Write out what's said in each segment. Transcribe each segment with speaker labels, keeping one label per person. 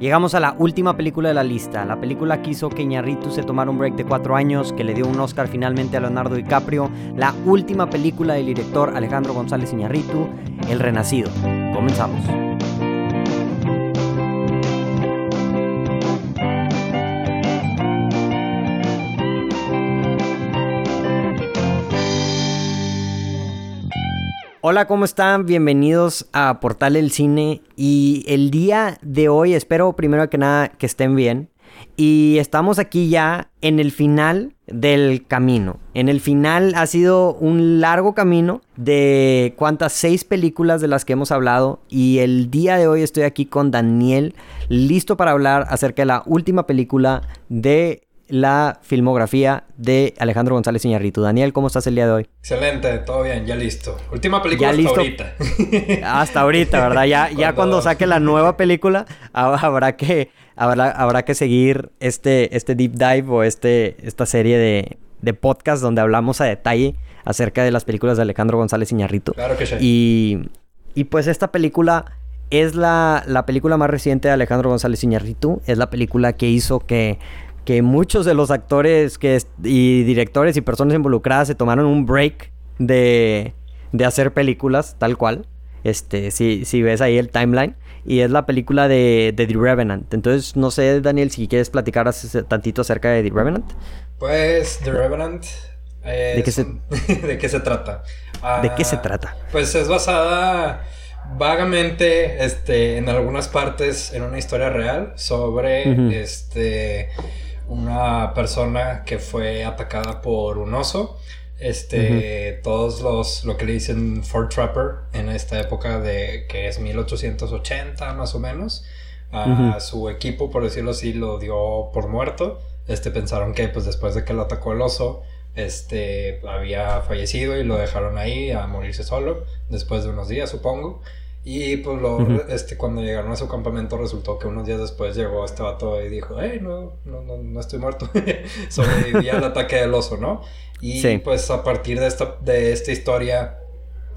Speaker 1: Llegamos a la última película de la lista, la película que hizo que Iñárritu se tomara un break de cuatro años, que le dio un Oscar finalmente a Leonardo DiCaprio, la última película del director Alejandro González Iñárritu, El Renacido. Comenzamos. Hola, ¿cómo están? Bienvenidos a Portal El Cine y el día de hoy espero primero que nada que estén bien y estamos aquí ya en el final del camino. En el final ha sido un largo camino de cuántas seis películas de las que hemos hablado y el día de hoy estoy aquí con Daniel listo para hablar acerca de la última película de la filmografía de Alejandro González Iñárritu. Daniel, ¿cómo estás el día de hoy?
Speaker 2: Excelente, todo bien, ya listo. Última película hasta ahorita.
Speaker 1: hasta ahorita, ¿verdad? Ya, cuando... ya cuando saque la nueva película, habrá que, habrá, habrá que seguir este, este deep dive o este, esta serie de, de podcast donde hablamos a detalle acerca de las películas de Alejandro González Iñárritu.
Speaker 2: Claro que sí.
Speaker 1: Y, y pues esta película es la, la película más reciente de Alejandro González Iñárritu. Es la película que hizo que que muchos de los actores que y directores y personas involucradas se tomaron un break de, de hacer películas tal cual. Este, si, si ves ahí el timeline. Y es la película de, The Revenant. Entonces, no sé, Daniel, si quieres platicar tantito acerca de The Revenant.
Speaker 2: Pues, The Revenant.
Speaker 1: ¿De, qué se...
Speaker 2: ¿De qué se trata?
Speaker 1: ¿De qué se ah, trata?
Speaker 2: Pues es basada vagamente este, en algunas partes en una historia real sobre este una persona que fue atacada por un oso. Este, todos los, lo que le dicen Fort Trapper en esta época de que es 1880 más o menos, a su equipo, por decirlo así, lo dio por muerto. Este, pensaron que pues después de que lo atacó el oso, este, había fallecido y lo dejaron ahí a morirse solo, después de unos días supongo. Y pues lo, este, cuando llegaron a su campamento resultó que unos días después llegó este vato y dijo, hey, no, no, no, no estoy muerto. Sobreviví al ataque del oso, ¿no? Y pues a partir de esta, de esta historia,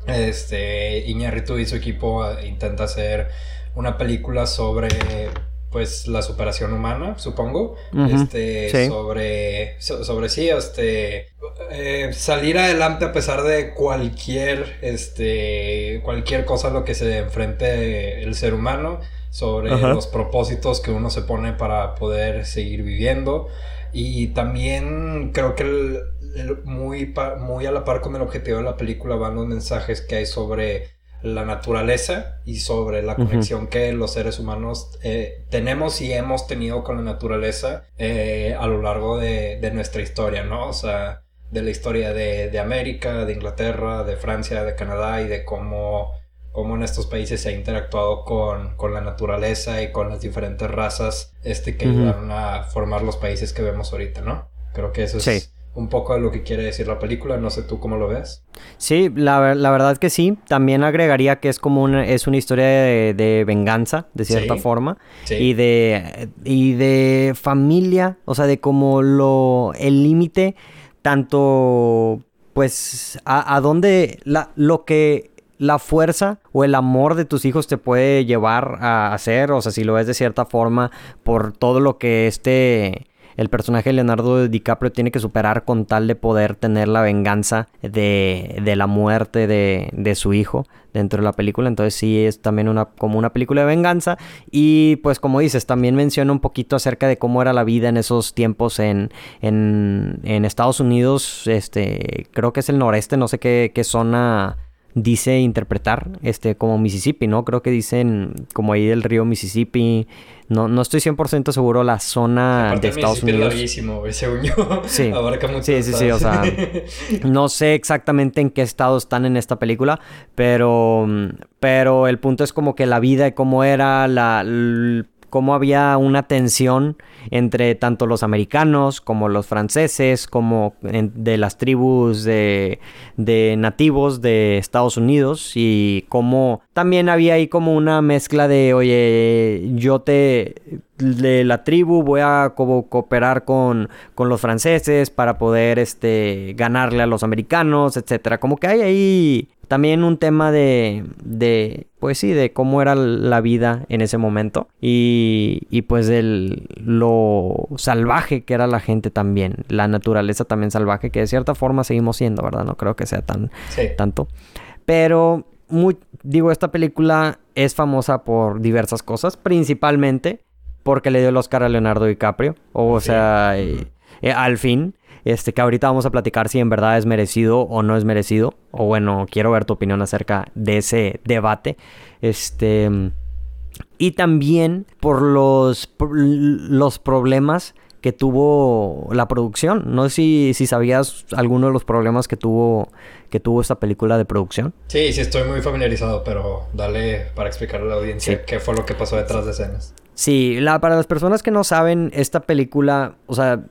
Speaker 2: este, Iñárritu y su equipo ah, intenta hacer una película sobre pues la superación humana, supongo, este, sobre, sobre sí, este, eh, salir adelante a pesar de cualquier, este, cualquier cosa a lo que se enfrente el ser humano, sobre los propósitos que uno se pone para poder seguir viviendo. Y también creo que muy, muy a la par con el objetivo de la película van los mensajes que hay sobre la naturaleza y sobre la conexión que los seres humanos eh, tenemos y hemos tenido con la naturaleza eh, a lo largo de, nuestra historia, ¿no? O sea, de la historia de, América, de Inglaterra, de Francia, de Canadá y de cómo, cómo en estos países se ha interactuado con, la naturaleza y con las diferentes razas este, que ayudaron a formar los países que vemos ahorita, ¿no? Creo que eso es un poco de lo que quiere decir la película. No sé tú cómo lo ves.
Speaker 1: Sí, la, la verdad que sí. También agregaría que es como una, es una historia de, venganza, de cierta forma. Y de. Y de familia. O sea, de como lo. el límite. Tanto. Pues. A, a dónde. La, lo que la fuerza o el amor de tus hijos te puede llevar a hacer, o sea, si lo ves de cierta forma, por todo lo que este el personaje de Leonardo DiCaprio tiene que superar con tal de poder tener la venganza de, de la muerte de, de, su hijo dentro de la película. Entonces sí es también una, como una película de venganza. Y pues como dices, también menciona un poquito acerca de cómo era la vida en esos tiempos en, en, en Estados Unidos. Este, creo que es el noreste, no sé qué, qué zona dice interpretar este como Mississippi, ¿no? Creo que dicen como ahí del río Mississippi. No, no estoy 100% seguro la zona de Estados Unidos.
Speaker 2: Es según yo.
Speaker 1: Sí. sí, sí, sí, o sea, no sé exactamente en qué estado están en esta película, pero pero el punto es como que la vida y cómo era la cómo había una tensión entre tanto los americanos como los franceses, como de las tribus de, de, nativos de Estados Unidos y cómo también había ahí como una mezcla de, oye, yo te de la tribu, voy a cooperar con, con, los franceses para poder este, ganarle a los americanos, etcétera. Como que hay ahí también un tema de, de, pues sí, de cómo era la vida en ese momento y, y pues del lo salvaje que era la gente también, la naturaleza también salvaje, que de cierta forma seguimos siendo, ¿verdad? No creo que sea tan tanto. Pero muy, digo, esta película es famosa por diversas cosas, principalmente porque le dio el Oscar a Leonardo DiCaprio. O sea, eh, eh, al fin, este, que ahorita vamos a platicar si en verdad es merecido o no es merecido. O bueno, quiero ver tu opinión acerca de ese debate. Este. Y también por los, los problemas que tuvo la producción. No sé si, si sabías alguno de los problemas que tuvo, que tuvo esta película de producción.
Speaker 2: Sí, sí, estoy muy familiarizado, pero dale para explicarle a la audiencia qué fue lo que pasó detrás de escenas.
Speaker 1: Sí, la, para las personas que no saben, esta película, o sea,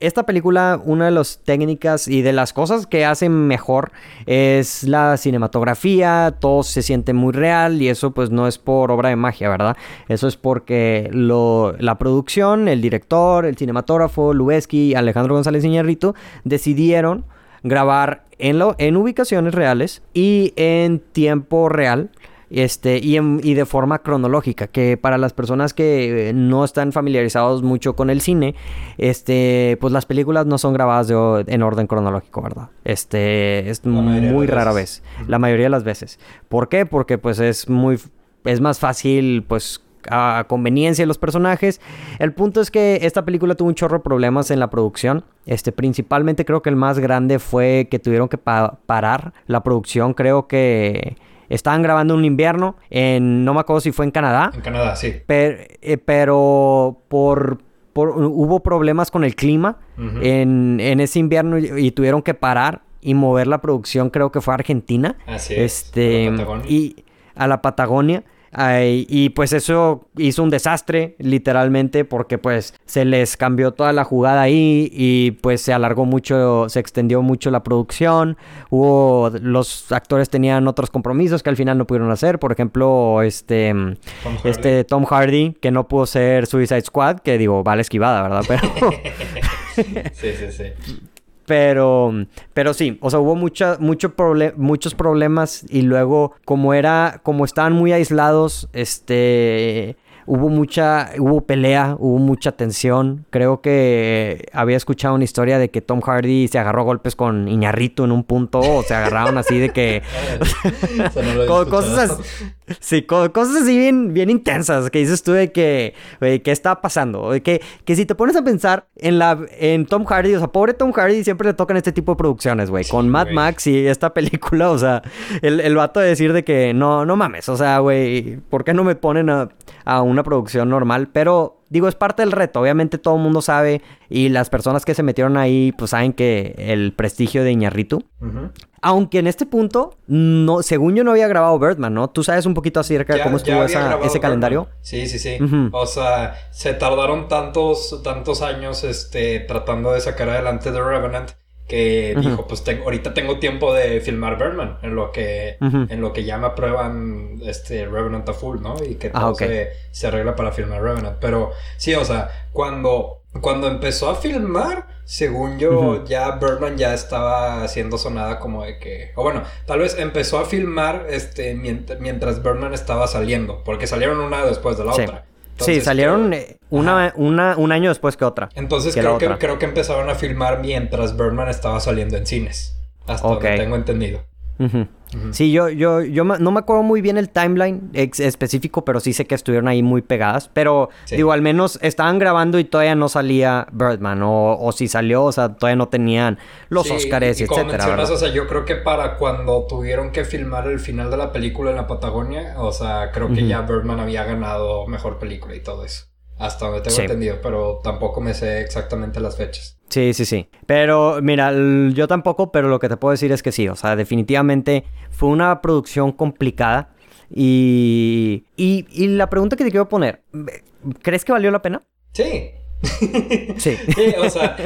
Speaker 1: esta película, una de las técnicas y de las cosas que hacen mejor es la cinematografía, todo se siente muy real y eso pues no es por obra de magia, ¿verdad? Eso es porque la producción, el director, el cinematógrafo, Lubeski y Alejandro González Iñarrito decidieron grabar en ubicaciones reales y en tiempo real este, y, y, de forma cronológica, que para las personas que eh, no están familiarizados mucho con el cine, este, pues las películas no son grabadas en orden cronológico, ¿verdad? Este, es muy rara vez, la mayoría de las veces. ¿Por qué? Porque pues es muy, es más fácil, pues a conveniencia de los personajes. El punto es que esta película tuvo un chorro de problemas en la producción. Este, principalmente creo que el más grande fue que tuvieron que parar la producción. Creo que Estaban grabando un invierno en, no me acuerdo si fue en Canadá.
Speaker 2: En Canadá, sí.
Speaker 1: Eh, pero por, hubo problemas con el clima en, ese invierno y, tuvieron que parar y mover la producción, creo que fue a Argentina.
Speaker 2: Así
Speaker 1: es. Este, y a la Patagonia y pues eso hizo un desastre, literalmente, porque pues se les cambió toda la jugada ahí y pues se alargó mucho, se extendió mucho la producción. Hubo, los actores tenían otros compromisos que al final no pudieron hacer. Por ejemplo, este Tom este Tom Hardy, que no pudo ser Suicide Squad, que digo, vale esquivada, ¿verdad? Pero...
Speaker 2: sí, sí, sí.
Speaker 1: Pero, pero sí, o sea, hubo mucha, mucho muchos problemas y luego como era, como estaban muy aislados, este, hubo mucha, hubo pelea, hubo mucha tensión. Creo que había escuchado una historia de que Tom Hardy se agarró golpes con Iñarrito en un punto, o se agarraron así de que... cosas, Sí, cosas así bien, bien intensas que dices tú de que, ¿qué está pasando? que, que si te pones a pensar en la en Tom Hardy, o sea, pobre Tom Hardy siempre le tocan este tipo de producciones, güey. con Mad Max y esta película, o sea, el, el vato de decir de que no, no mames, o sea, güey, ¿por qué no me ponen a, a una producción normal? Pero Digo, es parte del reto. Obviamente todo el mundo sabe y las personas que se metieron ahí, pues saben que el prestigio de Iñarritu. Aunque en este punto, no, según yo no había grabado Birdman, ¿no? Tú sabes un poquito acerca de cómo estuvo ese calendario.
Speaker 2: Sí, sí, sí. O sea, se tardaron tantos, tantos años este, tratando de sacar adelante The Revenant que dijo, pues ahorita tengo tiempo de filmar Birdman, en lo que, en lo que ya me aprueban este Revenant a full, ¿no? Y que ah, todo se, se, arregla para filmar Revenant. Pero sí, o sea, cuando, cuando empezó a filmar, según yo, ya Birdman ya estaba haciendo sonada como de que, o bueno, tal vez empezó a filmar este mientras, mientras Birdman estaba saliendo, porque salieron una después de la otra
Speaker 1: sí, salieron eh, una, una, un año después que otra.
Speaker 2: Entonces creo, que, creo que empezaron a filmar mientras Birdman estaba saliendo en cines. Hasta donde tengo entendido.
Speaker 1: Sí, yo, yo, yo no me acuerdo muy bien el timeline específico, pero sí sé que estuvieron ahí muy pegadas. Pero digo, al menos estaban grabando y todavía no salía Birdman. O, si salió, o sea, todavía no tenían los Oscars, y, etcétera.
Speaker 2: o sea, yo creo que para cuando tuvieron que filmar el final de la película en la Patagonia, o sea, creo que ya Birdman había ganado mejor película y todo eso. Hasta donde tengo entendido, pero tampoco me sé exactamente las fechas.
Speaker 1: Sí, sí, sí. Pero mira, yo tampoco, pero lo que te puedo decir es que sí. O sea, definitivamente fue una producción complicada. Y, y, y la pregunta que te quiero poner, ¿crees que valió la pena?
Speaker 2: Sí, sí. o sea,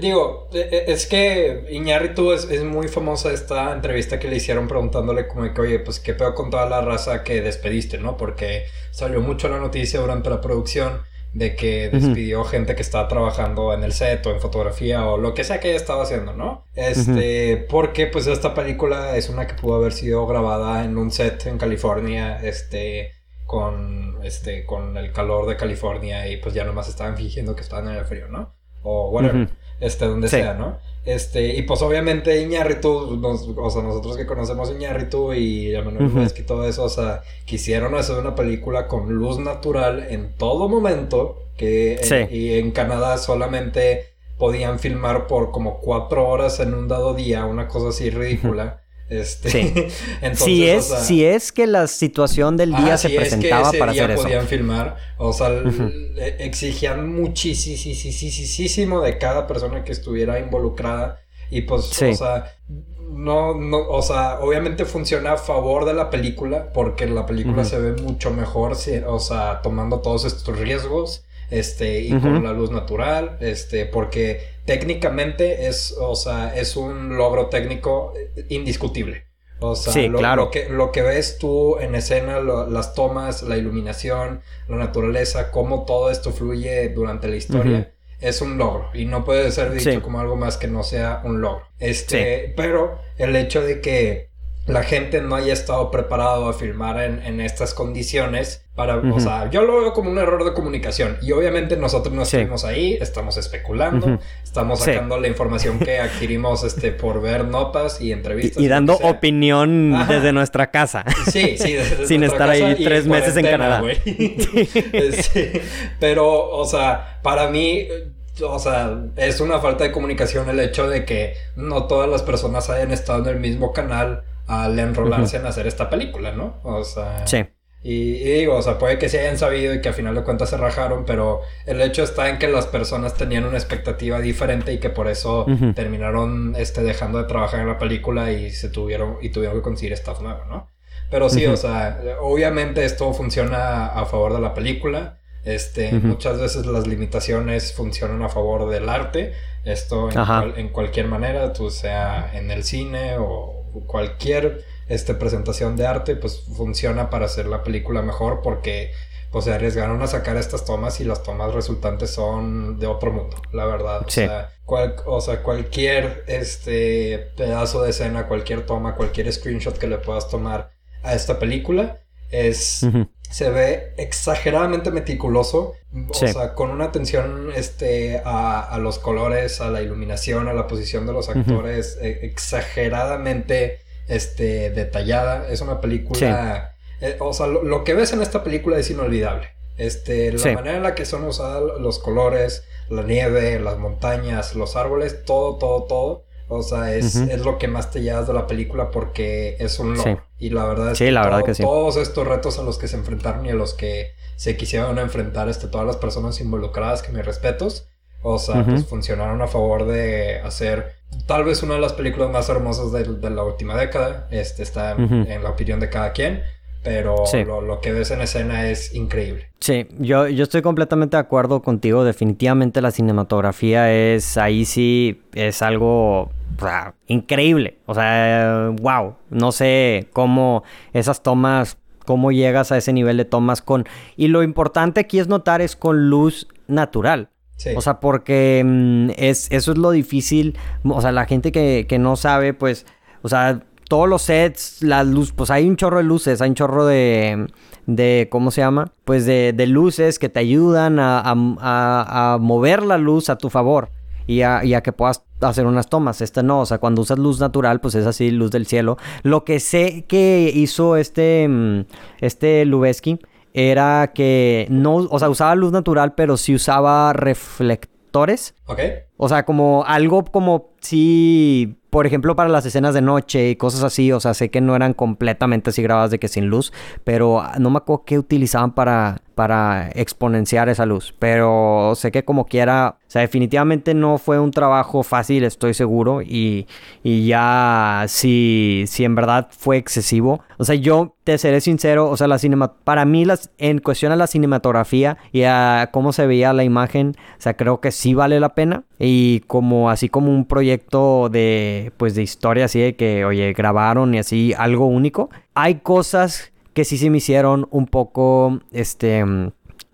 Speaker 2: digo, e, e, es que Iñárritu es, es, muy famosa esta entrevista que le hicieron preguntándole como que, oye, pues qué peor con toda la raza que despediste, ¿no? Porque salió mucho la noticia durante la producción de que despidió gente que estaba trabajando en el set o en fotografía o lo que sea que haya estado haciendo, ¿no? Este, porque pues esta película es una que pudo haber sido grabada en un set en California, este, con, este, con el calor de California y pues ya nomás estaban fingiendo que estaban en el frío, ¿no? O whatever, este, donde sea, ¿no? Este, y pues obviamente Iñárritu, o sea, nosotros que conocemos Iñárritu y a Manuel y todo eso, o sea, quisieron hacer una película con luz natural en todo momento, que y en Canadá solamente podían filmar por como cuatro horas en un dado día, una cosa así ridícula. Este, sí.
Speaker 1: Entonces, si es, si es que la situación del día se presentaba es que para día hacer
Speaker 2: podían filmar, o sea, exigían muchísimo de cada persona que estuviera involucrada y pues, o sea, no, no, o sea, obviamente funciona a favor de la película porque la película se ve mucho mejor, o sea, tomando todos estos riesgos, este, y con la luz natural, este, porque técnicamente es, o sea, es un logro técnico indiscutible. O sea, lo, claro. que, lo que ves tú en escena, las tomas, la iluminación, la naturaleza, cómo todo esto fluye durante la historia, es un logro. Y no puede ser dicho como algo más que no sea un logro. Este, pero el hecho de que la gente no haya estado preparado a filmar en, estas condiciones para, o sea, yo lo veo como un error de comunicación. Y obviamente nosotros no estamos ahí, estamos especulando, estamos sacando la información que adquirimos este por ver notas y entrevistas
Speaker 1: y, dando opinión desde nuestra casa.
Speaker 2: Sí, sí, desde
Speaker 1: sin estar ahí tres meses en Canadá.
Speaker 2: Pero, o sea, para mí o sea, es una falta de comunicación el hecho de que no todas las personas hayan estado en el mismo canal al enrolarse en hacer esta película, ¿no? O sea... Sí. Y, digo, o sea, puede que se hayan sabido y que a final de cuentas se rajaron, pero el hecho está en que las personas tenían una expectativa diferente y que por eso terminaron este, dejando de trabajar en la película y se tuvieron, y tuvieron que conseguir staff nuevo, ¿no? Pero sí, o sea, obviamente esto funciona a favor de la película. Este, muchas veces las limitaciones funcionan a favor del arte. Esto en, en cualquier manera, tú sea en el cine o cualquier este, presentación de arte, pues funciona para hacer la película mejor porque pues se arriesgaron a sacar estas tomas y las tomas resultantes son de otro mundo, la verdad. O, sea, o sea, cualquier este pedazo de escena, cualquier toma, cualquier screenshot que le puedas tomar a esta película es se ve exageradamente meticuloso, o sea, con una atención este, a, los colores, a la iluminación, a la posición de los actores, e, exageradamente este, detallada. Es una película, eh, o sea, lo, que ves en esta película es inolvidable. Este, la manera en la que son usados los colores, la nieve, las montañas, los árboles, todo, todo, todo o sea, es, lo que más te llevas de la película porque es un logro. Y la verdad es que,
Speaker 1: la verdad que
Speaker 2: todos estos retos a los que se enfrentaron y a los que se quisieron enfrentar este, todas las personas involucradas, que mis respetos, o sea, pues funcionaron a favor de hacer tal vez una de las películas más hermosas de, la última década. Este está en la opinión de cada quien pero lo, que ves en escena es increíble.
Speaker 1: Sí, yo, yo estoy completamente de acuerdo contigo. Definitivamente la cinematografía es, ahí sí, es algo increíble. O sea, wow. No sé cómo esas tomas, cómo llegas a ese nivel de tomas con... Y lo importante aquí es notar es con luz natural. O sea, porque mm, es, eso es lo difícil. O sea, la gente que, que no sabe, pues, o sea, todos los sets, las luces, pues hay un chorro de luces, hay un chorro de, de ¿cómo se llama? Pues de, de luces que te ayudan a, a, a, mover la luz a tu favor y a, y a, que puedas hacer unas tomas. Esta no, o sea, cuando usas luz natural, pues es así, luz del cielo. Lo que sé que hizo este, mm, este Lubeski era que no, o sea, usaba luz natural, pero sí usaba reflectores.
Speaker 2: Ok.
Speaker 1: O sea, como algo como si por ejemplo, para las escenas de noche y cosas así, o sea, sé que no eran completamente así grabadas de que sin luz, pero no me acuerdo qué utilizaban para, para exponenciar esa luz. Pero sé que como quiera, o sea, definitivamente no fue un trabajo fácil, estoy seguro. Y, y ya, si, si en verdad fue excesivo. O sea, yo te seré sincero, o sea, la cinema, para mí, las, en cuestión a la cinematografía y a cómo se veía la imagen, o sea, creo que sí vale la pena. Y como así como un proyecto de, pues, de historia así de que, oye, grabaron y así algo único. Hay cosas que sí se me hicieron un poco, este,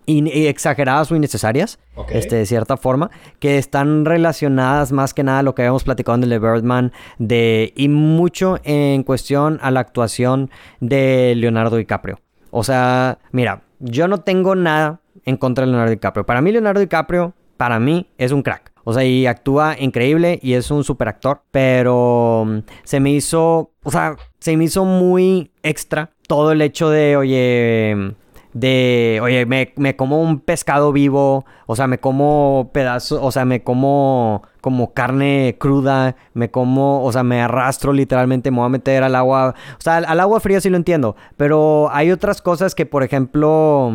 Speaker 1: exageradas o innecesarias, este, de cierta forma, que están relacionadas más que nada a lo que habíamos platicado en el Birdman, de, y mucho en cuestión a la actuación de Leonardo DiCaprio. O sea, mira, yo no tengo nada en contra de Leonardo DiCaprio. Para mí, Leonardo DiCaprio, para mí, es un crack. O sea, y actúa increíble y es un super actor. Pero mm, se me hizo, o sea, se me hizo muy extra todo el hecho de, oye, de, oye, me, me, como un pescado vivo, o sea, me como pedazos, o sea, me como como carne cruda, me como, o sea, me arrastro literalmente, me voy a meter al agua, o sea, al, agua fría sí lo entiendo, pero hay otras cosas que, por ejemplo,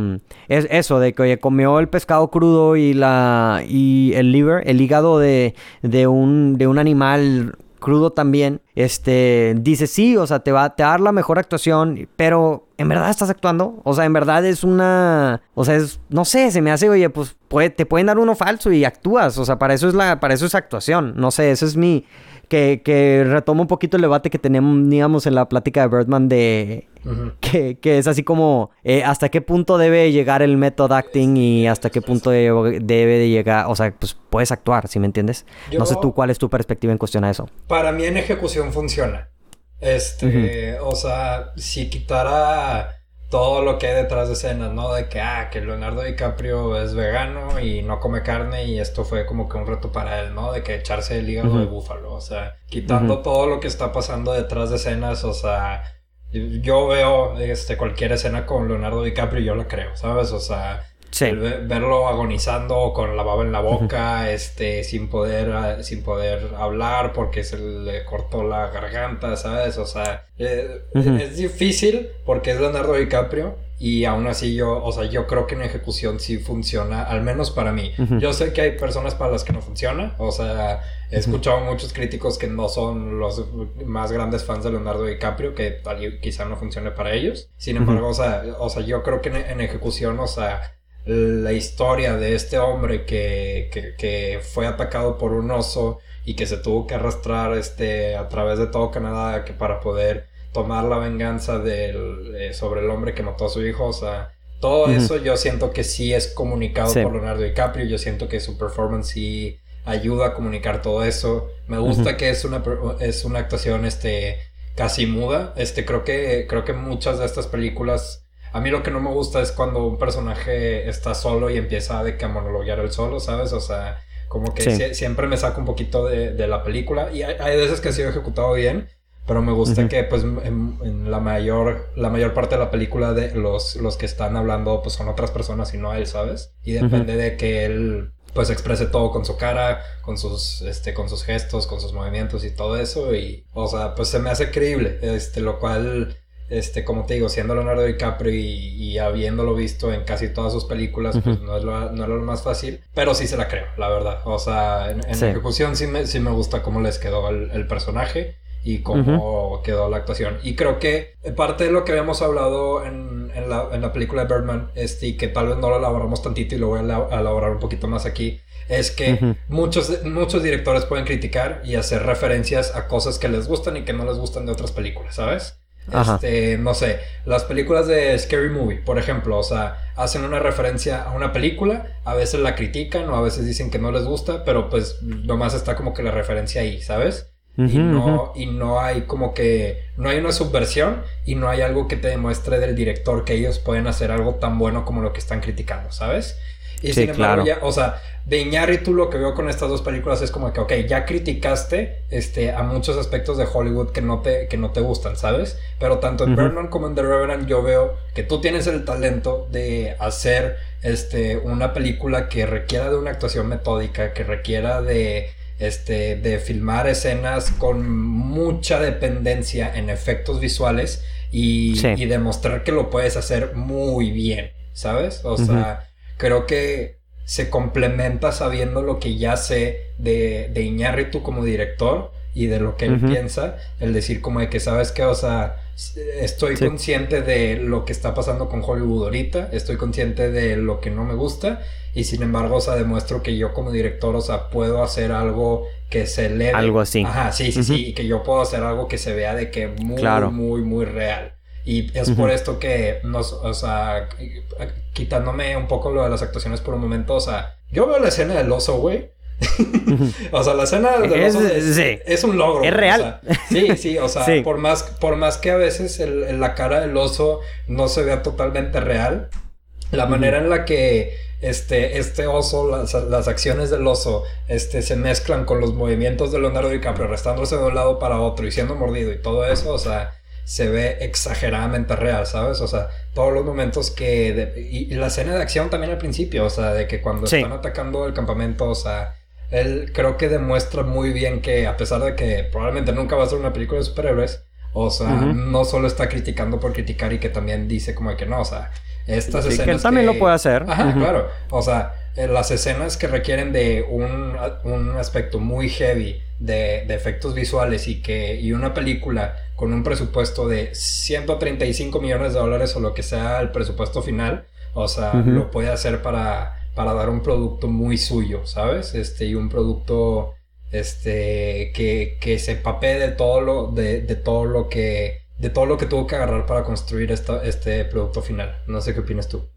Speaker 1: es eso, de que, oye, comió el pescado crudo y la, y el liver, el hígado de, de un, de un animal crudo también, este, dice sí, o sea, te va, te a dar la mejor actuación, pero ¿en verdad estás actuando? O sea, en verdad es una, o sea, es, no sé, se me hace, oye, pues te pueden dar uno falso y actúas, o sea, para eso es la, para eso es actuación, no sé, eso es mi, que, que retoma un poquito el debate que teníamos en la plática de Birdman de que, que, es así como eh, hasta qué punto debe llegar el method acting y hasta qué punto debe, de llegar, o sea, pues puedes actuar, ¿sí me entiendes? no sé tú cuál es tu perspectiva en cuestión a eso.
Speaker 2: Para mí en ejecución funciona. Este, o sea, si quitara todo lo que hay detrás de escenas, ¿no? De que, ah, que Leonardo DiCaprio es vegano y no come carne y esto fue como que un reto para él, ¿no? De que echarse el hígado de búfalo, o sea, quitando todo lo que está pasando detrás de escenas, o sea, yo veo este, cualquier escena con Leonardo DiCaprio y yo la creo, ¿sabes? O sea, verlo agonizando con la baba en la boca, este, sin poder, ah, sin poder hablar porque se le cortó la garganta, ¿sabes? O sea, eh, es difícil porque es Leonardo DiCaprio y aún así yo, o sea, yo creo que en ejecución sí funciona, al menos para mí. Yo sé que hay personas para las que no funciona, o sea, he escuchado muchos críticos que no son los más grandes fans de Leonardo DiCaprio, que quizá no funcione para ellos. Sin embargo, o, sea, o sea, yo creo que en ejecución, o sea, la historia de este hombre que, que, fue atacado por un oso y que se tuvo que arrastrar este, a través de todo Canadá que para poder tomar la venganza del, eh, sobre el hombre que mató a su hijo. O sea, todo eso yo siento que sí es comunicado por Leonardo DiCaprio. Yo siento que su performance sí ayuda a comunicar todo eso. Me gusta que es una, es una actuación este, casi muda. Este, creo, que, creo que muchas de estas películas a mí lo que no me gusta es cuando un personaje está solo y empieza de que a monologuear el solo, ¿sabes? O sea, como que siempre me saca un poquito de, la película. Y hay, veces que ha sido ejecutado bien, pero me gusta que pues en, la mayor la mayor parte de la película de los, los que están hablando pues son otras personas y no él, ¿sabes? Y depende de que él pues exprese todo con su cara, con sus este con sus gestos, con sus movimientos y todo eso y o sea, pues se me hace creíble, este lo cual este, como te digo, siendo Leonardo DiCaprio y, habiéndolo visto en casi todas sus películas, pues no es, lo, no es, lo, más fácil, pero sí se la creo, la verdad. O sea, en, ejecución sí me, sí me gusta cómo les quedó el, personaje y cómo quedó la actuación. Y creo que parte de lo que habíamos hablado en, en, la, en la, película de Birdman, este, y que tal vez no lo elaboramos tantito y lo voy a elaborar un poquito más aquí, es que muchos, muchos directores pueden criticar y hacer referencias a cosas que les gustan y que no les gustan de otras películas, ¿sabes? Este, no sé, las películas de Scary Movie, por ejemplo, o sea, hacen una referencia a una película, a veces la critican o a veces dicen que no les gusta, pero pues nomás está como que la referencia ahí, ¿sabes? y, no, y no hay como que, no hay una subversión y no hay algo que te demuestre del director que ellos pueden hacer algo tan bueno como lo que están criticando, ¿sabes? Y sin embargo, ya, o sea, de Iñárritu lo que veo con estas dos películas es como que, ok, ya criticaste este, a muchos aspectos de Hollywood que no te, que no te gustan, ¿sabes? Pero tanto en Birdman como en The Revenant yo veo que tú tienes el talento de hacer este, una película que requiera de una actuación metódica, que requiera de, este, de filmar escenas con mucha dependencia en efectos visuales y, y demostrar que lo puedes hacer muy bien, ¿sabes? O sea creo que se complementa sabiendo lo que ya sé de, de Iñárritu como director y de lo que él piensa, el decir como de que sabes que, o sea, estoy consciente de lo que está pasando con Hollywood ahorita, estoy consciente de lo que no me gusta y sin embargo, o sea, demuestro que yo como director, o sea, puedo hacer algo que se eleve.
Speaker 1: Algo así.
Speaker 2: Ajá, sí, sí, sí, y que yo puedo hacer algo que se vea de que muy, muy, muy real. Y es por esto que nos, o sea, quitándome un poco lo de las actuaciones por un momento, o sea, yo veo la escena del oso, güey. o sea, la escena del
Speaker 1: es,
Speaker 2: oso es, un logro.
Speaker 1: Es real.
Speaker 2: sí, sí, o sea, Por, más, por más que a veces el, la cara del oso no se vea totalmente real, la manera en la que este, este oso, las, las, acciones del oso, este, se mezclan con los movimientos de Leonardo DiCaprio, restándose de un lado para otro y siendo mordido y todo eso, o sea, se ve exageradamente real, ¿sabes? O sea, todos los momentos que... y, la escena de acción también al principio, o sea, de que cuando están atacando el campamento, o sea, él creo que demuestra muy bien que a pesar de que probablemente nunca va a ser una película de superhéroes, o sea, no solo está criticando por criticar y que también dice como que no, o sea, estas escenas.
Speaker 1: Que él también lo puede hacer.
Speaker 2: Ajá, claro. O sea, eh, las escenas que requieren de un, un aspecto muy heavy de, de, efectos visuales y que y una película con un presupuesto de 135 millones de dólares o lo que sea el presupuesto final, o sea, lo puede hacer para, para dar un producto muy suyo, ¿sabes? Este, y un producto este, que, que se papee de todo lo, de, de todo lo que de todo lo que tuvo que agarrar para construir este producto final. No sé qué opinas tú.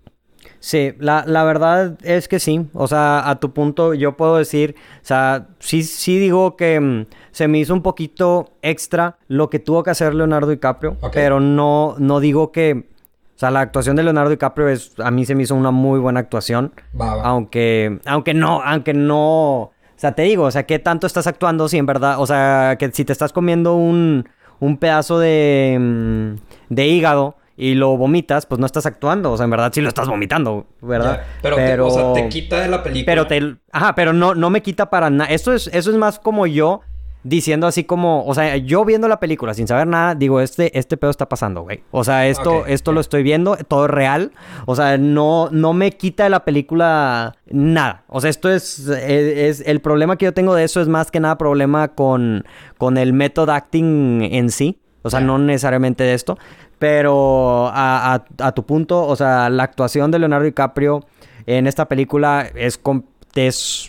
Speaker 1: Sí, la, la, verdad es que sí. O sea, a tu punto yo puedo decir, o sea, sí, sí digo que mm, se me hizo un poquito extra lo que tuvo que hacer Leonardo DiCaprio, pero no, no digo que... O sea, la actuación de Leonardo DiCaprio es, a mí se me hizo una muy buena actuación. Aunque, aunque no, aunque no... O sea, te digo, o sea, ¿qué tanto estás actuando si en verdad, o sea, que si te estás comiendo un, un pedazo de, mm, de hígado y lo vomitas, pues no estás actuando. O sea, en verdad sí lo estás vomitando, ¿verdad?
Speaker 2: pero, Te, o sea, te quita de la película.
Speaker 1: Pero te... Ajá, pero no, no me quita para nada. Eso es, eso es más como yo diciendo así como, o sea, yo viendo la película sin saber nada, digo, este, este pedo está pasando, güey. O sea, esto, esto lo estoy viendo, todo es real. O sea, no, no me quita de la película nada. O sea, esto es, es, el problema que yo tengo de eso es más que nada problema con, con el método acting en sí. O sea, no necesariamente de esto. Pero a, a, tu punto, o sea, la actuación de Leonardo DiCaprio en esta película es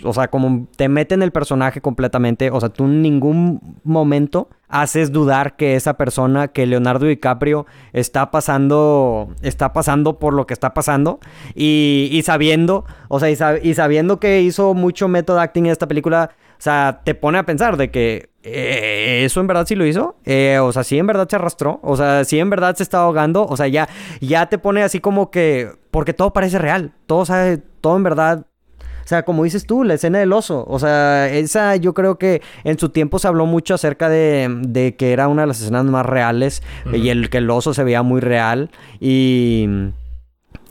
Speaker 1: o sea, como te mete en el personaje completamente, o sea, tú en ningún momento haces dudar que esa persona, que Leonardo DiCaprio está pasando, está pasando por lo que está pasando y, sabiendo, o sea, y, sabiendo que hizo mucho método acting en esta película, o sea, te pone a pensar de que eh, eso en verdad sí lo hizo, eh, o sea, sí en verdad se arrastró, o sea, sí en verdad se está ahogando, o sea, ya, ya te pone así como que, porque todo parece real, todo sabe, todo en verdad sea, como dices tú, la escena del oso. O sea, esa yo creo que en su tiempo se habló mucho acerca de, que era una de las escenas más reales y el que el oso se veía muy real. Y.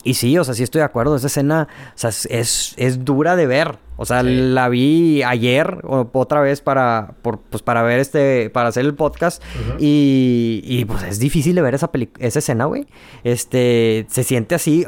Speaker 1: Y sí, o sea, sí estoy de acuerdo. Esa escena, o sea, es, es dura de ver. O sea, la vi ayer otra vez para, pues, para ver este, para hacer el podcast. y, y, pues es difícil de ver esa, esa escena, güey. Este, se siente así,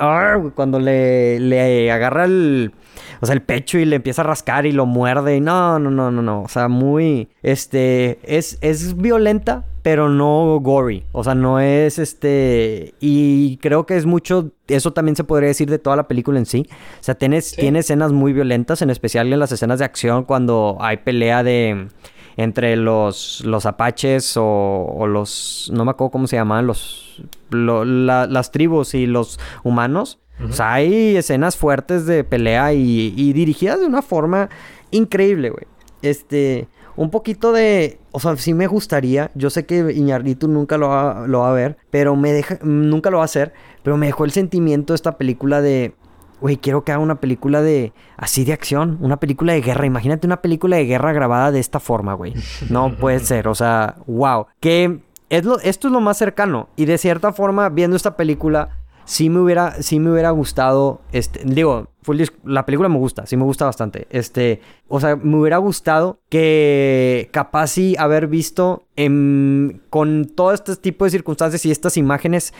Speaker 1: cuando le, le agarra el, o sea, el pecho y le empieza a rascar y lo muerde. Y no, no, no, no, no. O sea, muy, este, es, es violenta, pero no gory. O sea, no es este. Y creo que es mucho. Eso también se podría decir de toda la película en sí. O sea, tiene, tiene escenas muy violentas, en especial en las escenas de acción, cuando hay pelea de. Entre los, los apaches o, los. No me acuerdo cómo se llamaban, los. las tribus y los humanos. O sea, hay escenas fuertes de pelea y, dirigidas de una forma increíble, güey. Este, un poquito de, o sea, sí me gustaría, yo sé que Iñarritu nunca lo va, lo va a ver, pero me deja, nunca lo va a hacer, pero me dejó el sentimiento de esta película de, güey, quiero que haga una película de, así de acción, una película de guerra, imagínate una película de guerra grabada de esta forma, güey. No puede ser, o sea, wow. Que es lo, esto es lo más cercano y de cierta forma, viendo esta película, sí me hubiera, sí me hubiera gustado, este, digo, la película me gusta, sí me gusta bastante. Este, o sea, me hubiera gustado que capaz sí haber visto con todo este tipo de circunstancias y estas imágenes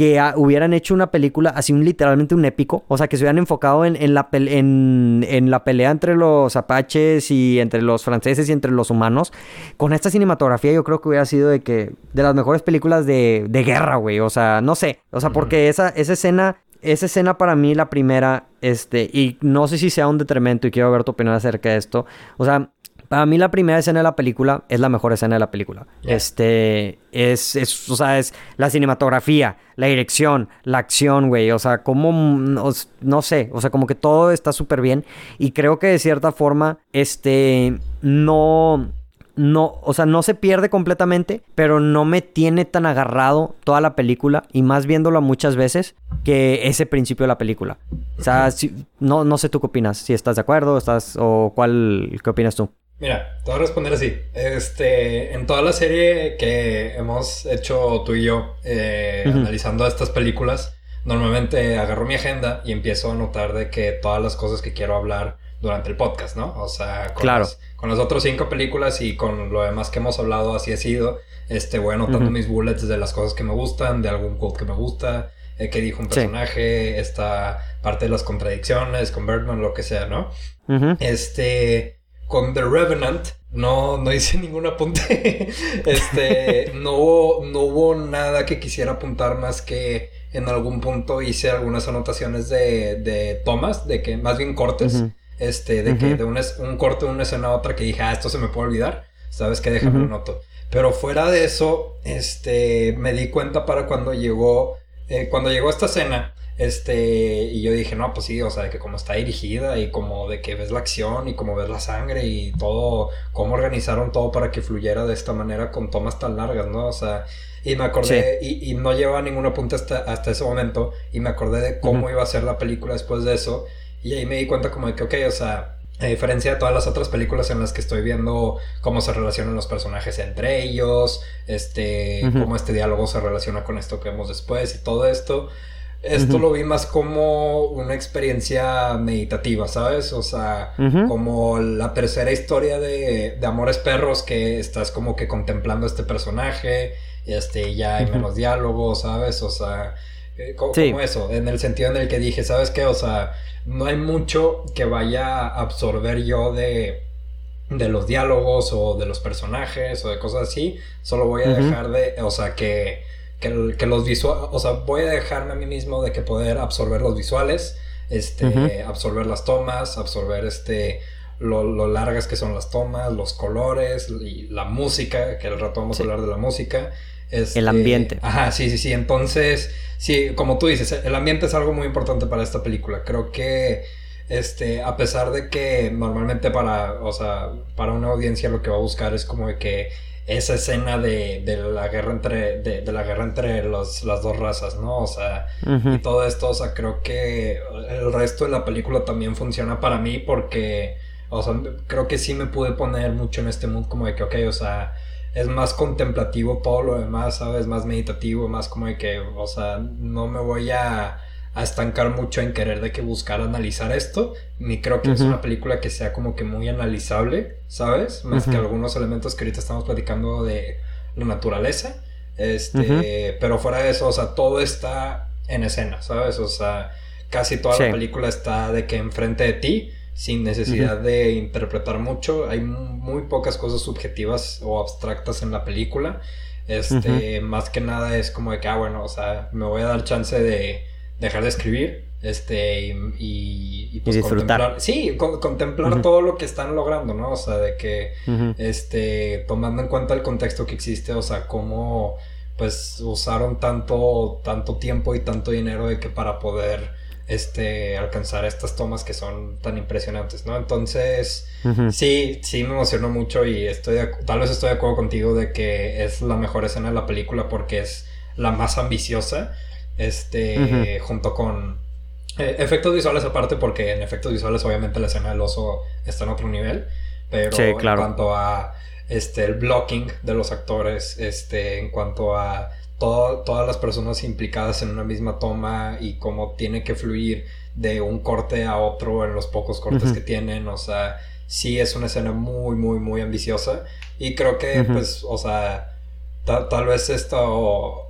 Speaker 1: que hubieran hecho una película así un literalmente un épico, o sea, que se hubieran enfocado en, en la, en, la pelea entre los apaches y entre los franceses y entre los humanos. Con esta cinematografía yo creo que hubiera sido de que de las mejores películas de, de guerra, güey, o sea, no sé, o sea, porque esa, esa escena esa escena para mí, la primera, este, y no sé si sea un detrimento y quiero ver tu opinión acerca de esto. O sea, Para mí la primera escena de la película es la mejor escena de la película. Este, es, es, o sea, es la cinematografía, la dirección, la acción, güey. O sea, como, no sé, o sea, como que todo está súper bien. Y creo que de cierta forma, este, no no, o sea, no se pierde completamente, pero no me tiene tan agarrado toda la película y más viéndolo muchas veces que ese principio de la película. O sea, no, no sé tú qué opinas, si estás de acuerdo, estás o cuál, qué opinas tú.
Speaker 2: Mira, te voy a responder así. Este, en toda la serie que hemos hecho tú y yo eh, analizando estas películas, normalmente agarro mi agenda y empiezo a notar de que todas las cosas que quiero hablar durante el podcast, ¿no? O sea, con,
Speaker 1: claro.
Speaker 2: las, con las otras cinco películas y con lo demás que hemos hablado, así ha sido. Este, voy anotando mis bullets de las cosas que me gustan, de algún quote que me gusta, eh, que dijo un personaje, esta parte de las contradicciones, con Birdman, lo que sea, ¿no? Este con The Revenant no, no hice ningún apunte. este, no hubo, no hubo nada que quisiera apuntar más que en algún punto hice algunas anotaciones de, de tomas, de que más bien cortes. Este, de que de un, un, corte de una escena a otra que dije, ah, esto se me puede olvidar. Sabes que déjame lo noto. Pero fuera de eso, este, me di cuenta para cuando llegó, eh, cuando llegó esta escena, este, y yo dije, no, pues sí, o sea, de que como está dirigida y como de que ves la acción y como ves la sangre y todo, cómo organizaron todo para que fluyera de esta manera con tomas tan largas, ¿no? O sea, y me acordé, y, y, no lleva ningún apunte hasta, hasta ese momento, y me acordé de cómo iba a ser la película después de eso, y ahí me di cuenta como de que, ok, o sea, a diferencia de todas las otras películas en las que estoy viendo cómo se relacionan los personajes entre ellos, este, cómo este diálogo se relaciona con esto que vemos después y todo esto, esto lo vi más como una experiencia meditativa, ¿sabes? O sea, como la tercera historia de, de, Amores Perros que estás como que contemplando a este personaje, este, ya hay menos diálogo, ¿sabes? O sea, eh, como, eso, en el sentido en el que dije, ¿sabes qué? O sea, no hay mucho que vaya a absorber yo de, de los diálogos o de los personajes o de cosas así, solo voy a dejar de, o sea, que que, los visuales, o sea, voy a dejarme a mí mismo de que poder absorber los visuales, este, absorber las tomas, absorber este, lo, largas que son las tomas, los colores y la música, que al rato vamos a hablar de la música.
Speaker 1: Este, el ambiente.
Speaker 2: Ajá, sí, sí, sí. Entonces, sí, como tú dices, el ambiente es algo muy importante para esta película. Creo que, este, a pesar de que normalmente para, o sea, para una audiencia lo que va a buscar es como de que esa escena de, de la guerra entre de, de la guerra entre los, las dos razas, ¿no? O sea, y todo esto, o sea, creo que el resto de la película también funciona para mí porque, o sea, creo que sí me pude poner mucho en este mood como de que, ok, o sea, es más contemplativo todo lo demás, ¿sabes? Más meditativo, más como de que, o sea, no me voy a a estancar mucho en querer de que buscar analizar esto, ni creo que es una película que sea como que muy analizable, ¿sabes? Más que algunos elementos que ahorita estamos platicando de la naturaleza. Este, pero fuera de eso, o sea, todo está en escena, ¿sabes? O sea, casi toda la película está de que enfrente de ti, sin necesidad de interpretar mucho. Hay muy pocas cosas subjetivas o abstractas en la película. Este, más que nada es como de que, ah, bueno, o sea, me voy a dar chance de dejar de escribir este y, pues contemplar sí contemplar todo lo que están logrando no o sea de que este tomando en cuenta el contexto que existe o sea cómo pues usaron tanto tanto tiempo y tanto dinero de que para poder este alcanzar estas tomas que son tan impresionantes no entonces sí sí me emocionó mucho y estoy tal vez estoy de acuerdo contigo de que es la mejor escena de la película porque es la más ambiciosa este, junto con eh, efectos visuales aparte, porque en efectos visuales obviamente la escena del oso está en otro nivel, pero en cuanto a este, el blocking de los actores, este, en cuanto a todas las personas implicadas en una misma toma y cómo tiene que fluir de un corte a otro en los pocos cortes que tienen, o sea, sí es una escena muy, muy, muy ambiciosa. Y creo que, pues, o sea, tal vez esto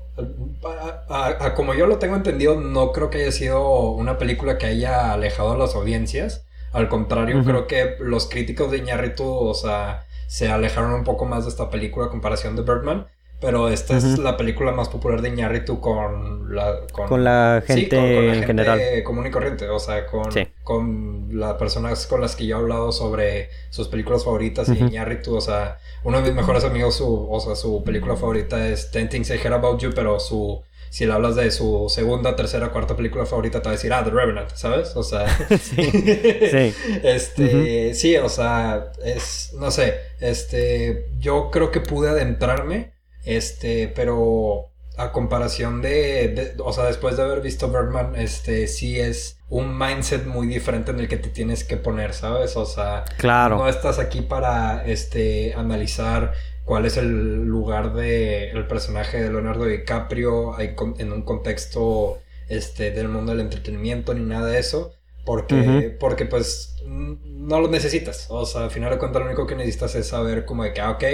Speaker 2: a, como yo lo tengo entendido, no creo que haya sido una película que haya alejado a las audiencias. Al contrario, creo que los críticos de Iñárritu, o sea, se alejaron un poco más de esta película a comparación de Birdman. Pero esta es la película más popular de Iñárritu con la...
Speaker 1: Con, la gente, en general.
Speaker 2: común y corriente, o sea, con... con las personas con las que yo he hablado sobre sus películas favoritas y Iñárritu, o sea, uno de mis mejores amigos, su, o sea, su película favorita es Ten Things I Heard About You, pero su si le hablas de su segunda, tercera, cuarta película favorita, te va a decir, ah, The Revenant, ¿sabes? O sea, sí, sí. este, sí, o sea, es, no sé, este, yo creo que pude adentrarme, este, pero a comparación de, o sea, después de haber visto Birdman, este, sí es un mindset muy diferente en el que te tienes que poner, ¿sabes? O sea, claro. no estás aquí para, este, analizar cuál es el lugar del el personaje de Leonardo DiCaprio en un contexto este, del mundo del entretenimiento ni nada de eso. Porque, porque pues no lo necesitas. O sea, al final de cuentas lo único que necesitas es saber como de que, ah, ok,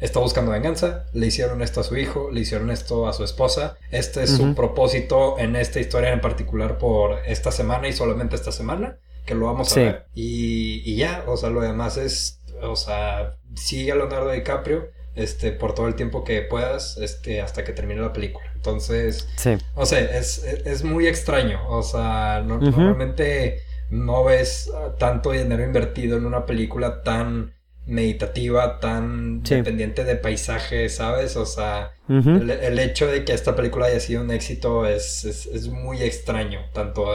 Speaker 2: está buscando venganza, le hicieron esto a su hijo, le hicieron esto a su esposa. Este es su propósito en esta historia en particular por esta semana y solamente esta semana, que lo vamos a ver. Y, y ya, o sea, lo demás es, o sea, sigue a Leonardo DiCaprio este, por todo el tiempo que puedas, este, hasta que termine la película. Entonces, sí. o sea, es, muy extraño. O sea, normalmente no ves tanto dinero invertido en una película tan meditativa, tan dependiente de paisaje, ¿sabes? O sea, el, hecho de que esta película haya sido un éxito es, es, muy extraño, tanto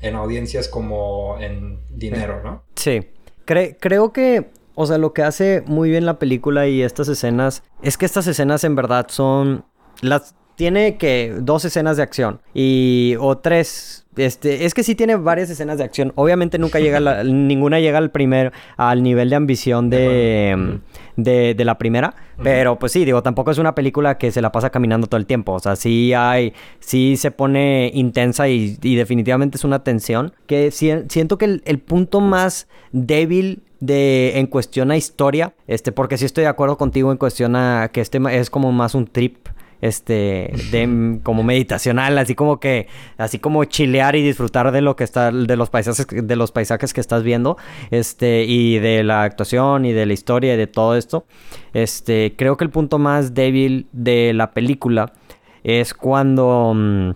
Speaker 2: en audiencias como en dinero, ¿no?
Speaker 1: Sí. creo que o sea, lo que hace muy bien la película y estas escenas es que estas escenas en verdad son las tiene que dos escenas de acción y o tres este, es que sí tiene varias escenas de acción. Obviamente nunca llega la, ninguna llega al primer al nivel de ambición de, de, de la primera, pero pues sí, digo, tampoco es una película que se la pasa caminando todo el tiempo, o sea, sí hay sí se pone intensa y, y definitivamente es una tensión que siento que el, el punto más débil de en cuestión a historia, este, porque sí estoy de acuerdo contigo en cuestión a que este es como más un trip este de como meditacional, así como que así como chilear y disfrutar de lo que está de los paisajes de los paisajes que estás viendo, este y de la actuación y de la historia y de todo esto. Este, creo que el punto más débil de la película es cuando mm,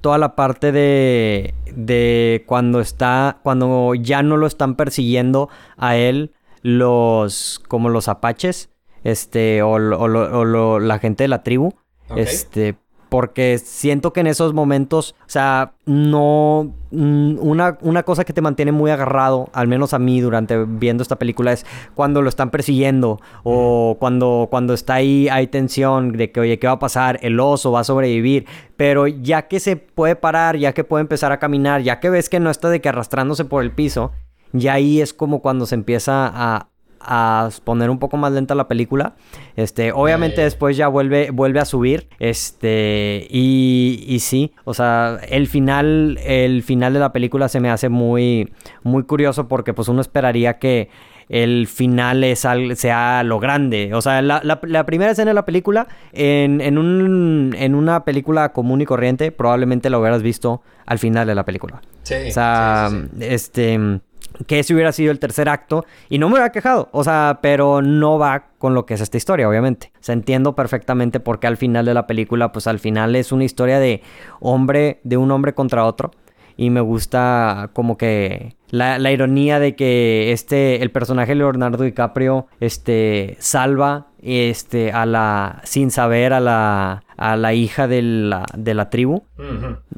Speaker 1: toda la parte de, de cuando está, cuando ya no lo están persiguiendo a él los, como los apaches, este, o, la gente de la tribu, este, porque siento que en esos momentos, o sea, no... Mm, una, una, cosa que te mantiene muy agarrado, al menos a mí durante viendo esta película, es cuando lo están persiguiendo o cuando, cuando está ahí hay tensión de que, oye, ¿qué va a pasar? El oso va a sobrevivir. Pero ya que se puede parar, ya que puede empezar a caminar, ya que ves que no está de que arrastrándose por el piso, ya ahí es como cuando se empieza a, a poner un poco más lenta la película. Este, obviamente después ya vuelve, vuelve a subir. Este, y, y sí, o sea, el final, el final de la película se me hace muy, muy curioso porque pues uno esperaría que el final es sea lo grande. O sea, la, la, primera escena de la película, en, en, un, en una película común y corriente, probablemente lo hubieras visto al final de la película. Sí. O sea, este que ese hubiera sido el tercer acto y no me hubiera quejado, o sea, pero no va con lo que es esta historia, obviamente. O sea, entiendo perfectamente por qué al final de la película, pues al final es una historia de hombre, de un hombre contra otro y me gusta como que la, ironía de que este el personaje de Leonardo DiCaprio este salva este a la sin saber a la a la hija de la, de la tribu.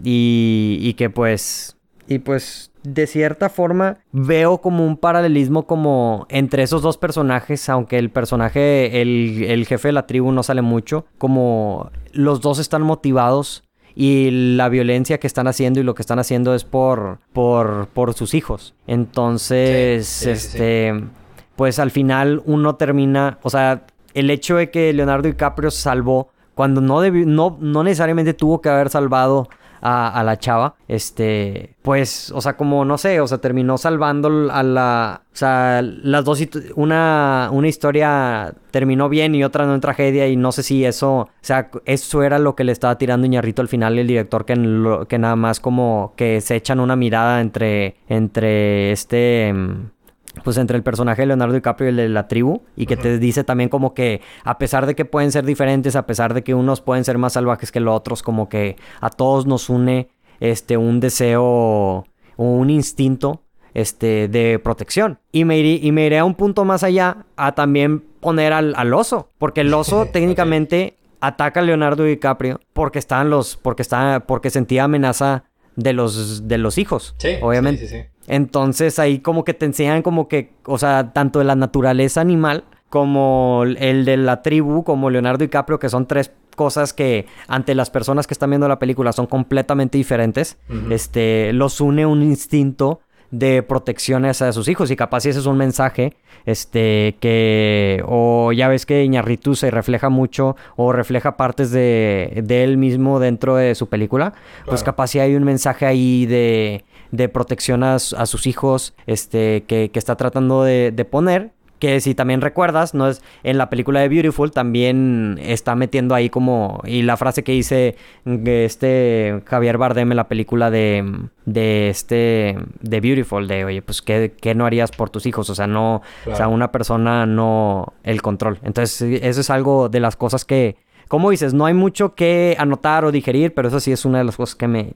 Speaker 1: Y, y que pues y pues de cierta forma veo como un paralelismo como entre esos dos personajes, aunque el personaje, el, jefe de la tribu no sale mucho, como los dos están motivados y la violencia que están haciendo y lo que están haciendo es por, por, por sus hijos. Entonces, este, pues al final uno termina, o sea, el hecho de que Leonardo DiCaprio salvó cuando no, no, no necesariamente tuvo que haber salvado a, la chava, este, pues, o sea, como no sé, o sea, terminó salvando a la, o sea, las dos, una, una historia terminó bien y otra no en tragedia y no sé si eso, o sea, eso era lo que le estaba tirando Iñarrito al final el director que, que nada más como que se echan una mirada entre, entre este pues entre el personaje de Leonardo DiCaprio y el de la tribu y que te dice también como que a pesar de que pueden ser diferentes, a pesar de que unos pueden ser más salvajes que los otros, como que a todos nos une este un deseo un instinto este, de protección. Y me, iré, y me iré a un punto más allá a también poner al, al oso, porque el oso técnicamente ataca a Leonardo DiCaprio porque estaban los, porque estaba, porque sentía amenaza de los, de los hijos. Sí, obviamente. Sí, sí, Entonces ahí como que te enseñan como que, o sea, tanto de la naturaleza animal como el de la tribu, como Leonardo DiCaprio, que son tres cosas que ante las personas que están viendo la película son completamente diferentes. Este, los une un instinto de protecciones a sus hijos. Y capaz si ese es un mensaje este que o ya ves que Iñarritu se refleja mucho o refleja partes de, de él mismo dentro de su película pues capaz si hay un mensaje ahí de, de protección a, sus hijos este que, que está tratando de, de poner que si también recuerdas, no es en la película de Beautiful también está metiendo ahí como y la frase que dice este Javier Bardem en la película de de este de Beautiful de oye, pues ¿qué, qué no harías por tus hijos, o sea, no o sea, una persona no el control. Entonces, eso es algo de las cosas que como dices, no hay mucho que anotar o digerir, pero eso sí es una de las cosas que me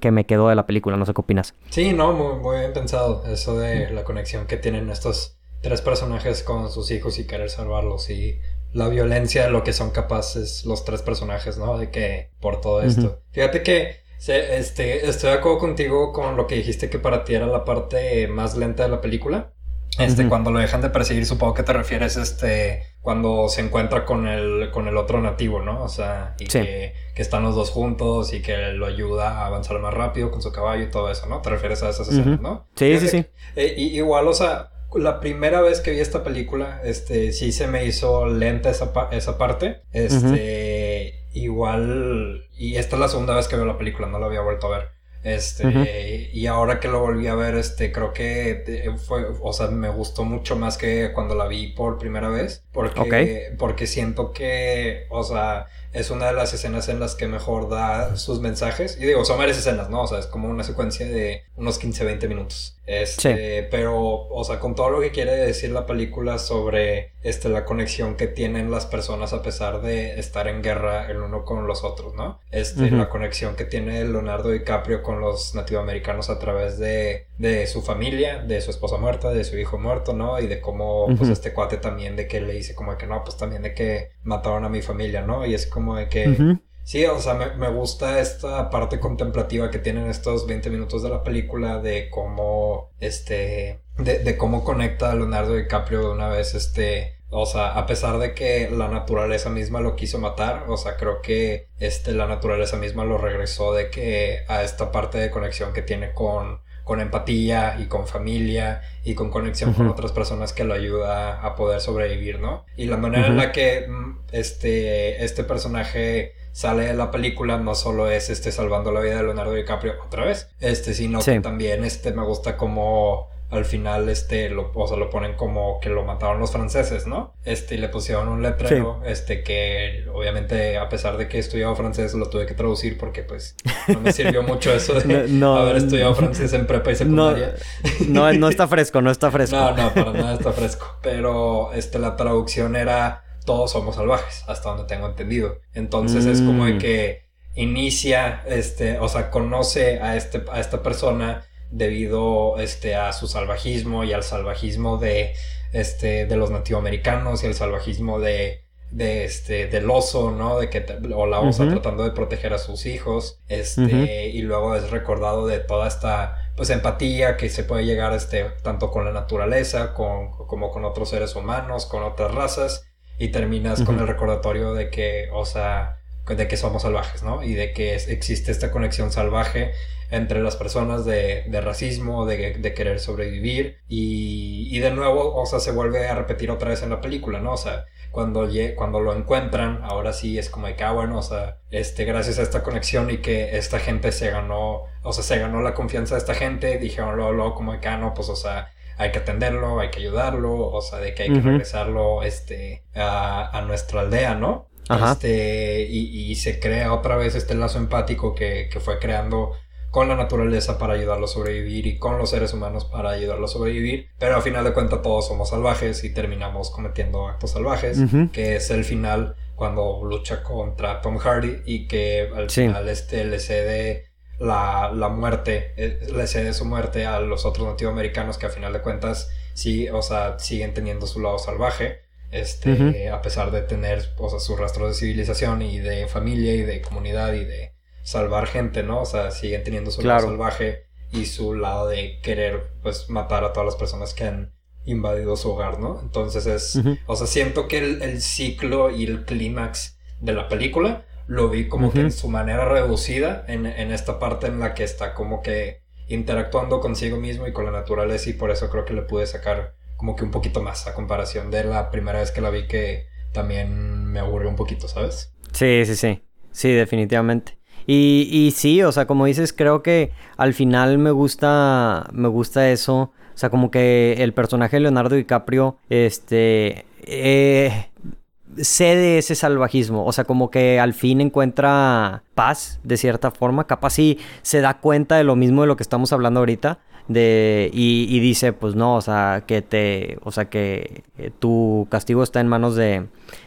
Speaker 1: que me quedó de la película, no sé qué opinas.
Speaker 2: Sí, no, muy, muy bien pensado eso de la conexión que tienen estos tres personajes con sus hijos y querer salvarlos y la violencia de lo que son capaces los tres personajes, ¿no? De que por todo esto. Fíjate que este, estoy de acuerdo contigo con lo que dijiste que para ti era la parte más lenta de la película. Este, cuando lo dejan de perseguir, supongo que te refieres, este, cuando se encuentra con el, con el otro nativo, ¿no? O sea, y que, que, están los dos juntos y que lo ayuda a avanzar más rápido con su caballo y todo eso, ¿no? Te refieres a esas escenas, ¿no?
Speaker 1: Sí, sí, sí.
Speaker 2: Eh, igual, o sea, la primera vez que vi esta película, este, sí se me hizo lenta esa, esa parte. Este, igual, y esta es la segunda vez que veo la película, no la había vuelto a ver. Este, y ahora que lo volví a ver, este, creo que eh, fue, o sea, me gustó mucho más que cuando la vi por primera vez. Porque, porque siento que, o sea, es una de las escenas en las que mejor da sus mensajes. Y digo, son varias escenas, ¿no? O sea, es como una secuencia de unos 15, 20 minutos. Este, Pero, o sea, con todo lo que quiere decir la película sobre este, la conexión que tienen las personas a pesar de estar en guerra el uno con los otros, ¿no? Este, La conexión que tiene Leonardo DiCaprio con los nativoamericanos a través de, de su familia, de su esposa muerta, de su hijo muerto, ¿no? Y de cómo, pues, este cuate también de que le dice como que no, pues también de que mataron a mi familia, ¿no? Y es como de que... Sí, o sea, me, me, gusta esta parte contemplativa que tienen estos 20 minutos de la película de cómo, este, de, de cómo conecta a Leonardo DiCaprio de una vez, este, o sea, a pesar de que la naturaleza misma lo quiso matar, o sea, creo que este, la naturaleza misma lo regresó de que a esta parte de conexión que tiene con, con empatía y con familia y con conexión con otras personas que lo ayuda a poder sobrevivir, ¿no? Y la manera en la que mm, este, este personaje sale de la película no solo es este salvando la vida de Leonardo DiCaprio otra vez, este, sino que también este me gusta como al final este lo, o sea, lo ponen como que lo mataron los franceses, ¿no? Este, y le pusieron un letrero, este, que obviamente a pesar de que he estudiado francés lo tuve que traducir porque pues no me sirvió mucho eso de no, haber estudiado francés en prepa y secundaria.
Speaker 1: No, no, está fresco, no está fresco.
Speaker 2: no, no, para nada está fresco. Pero este, la traducción era todos somos salvajes, hasta donde tengo entendido. Entonces es como de mm. que inicia, este, o sea, conoce a, este, a esta persona debido este, a su salvajismo y al salvajismo de, este, de los nativoamericanos y el salvajismo de, de este del oso, ¿no? De que o la osa tratando de proteger a sus hijos, este y luego es recordado de toda esta pues empatía que se puede llegar este tanto con la naturaleza, con como con otros seres humanos, con otras razas y terminas con el recordatorio de que, o sea, de que somos salvajes, ¿no? Y de que existe esta conexión salvaje entre las personas de, de racismo, de, de, querer sobrevivir y, y, de nuevo, o sea, se vuelve a repetir otra vez en la película, ¿no? O sea, cuando, cuando lo encuentran, ahora sí es como de que, ah, bueno, o sea, este, gracias a esta conexión y que esta gente se ganó, o sea, se ganó la confianza de esta gente, dijeron luego, luego como de que, ah, no, pues, o sea, hay que atenderlo, hay que ayudarlo, o sea, de que hay que regresarlo este, a, a, nuestra aldea, ¿no? Este, y, y, se crea otra vez este lazo empático que, que, fue creando con la naturaleza para ayudarlo a sobrevivir y con los seres humanos para ayudarlo a sobrevivir. Pero al final de cuentas todos somos salvajes y terminamos cometiendo actos salvajes, que es el final cuando lucha contra Tom Hardy y que al final este le cede la, la muerte, eh, le cede su muerte a los otros nativos americanos que a final de cuentas sí, o sea, siguen teniendo su lado salvaje, este, a pesar de tener, o sea, sus rastros de civilización y de familia y de comunidad y de salvar gente, ¿no? O sea, siguen teniendo su lado salvaje y su lado de querer, pues, matar a todas las personas que han invadido su hogar, ¿no? Entonces es, o sea, siento que el, el ciclo y el clímax de la película lo vi como que en su manera reducida en, en, esta parte en la que está como que interactuando consigo mismo y con la naturaleza y por eso creo que le pude sacar como que un poquito más a comparación de la primera vez que la vi que también me aburrió un poquito, ¿sabes?
Speaker 1: Sí, sí, sí. Sí, definitivamente. Y, y sí, o sea, como dices, creo que al final me gusta, me gusta eso. O sea, como que el personaje de Leonardo DiCaprio, este, eh, cede ese salvajismo, o sea, como que al fin encuentra paz de cierta forma, capaz sí se da cuenta de lo mismo de lo que estamos hablando ahorita, de y, dice, pues no, o sea, que te, o sea, que eh, tu castigo está en manos de,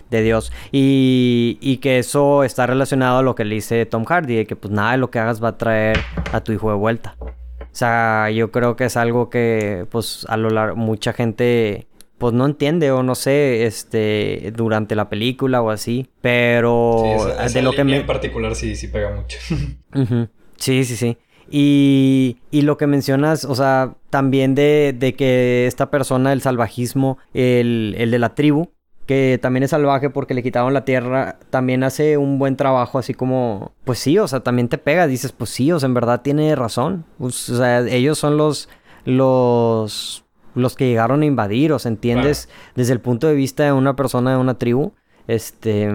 Speaker 1: de Dios y, y, que eso está relacionado a lo que le dice Tom Hardy, de que pues nada de lo que hagas va a traer a tu hijo de vuelta. O sea, yo creo que es algo que pues a lo largo mucha gente pues no entiende o no sé, este, durante la película o así, pero
Speaker 2: de lo que me... En particular sí, sí pega mucho.
Speaker 1: Sí, sí, sí. Y, y, lo que mencionas, o sea, también de, de que esta persona, el salvajismo, el, el, de la tribu, que también es salvaje porque le quitaron la tierra, también hace un buen trabajo, así como, pues sí, o sea, también te pega, dices, pues sí, o sea, en verdad tiene razón. O sea, ellos son los, los los que llegaron a invadir, o sea, entiendes desde el punto de vista de una persona de una tribu, este,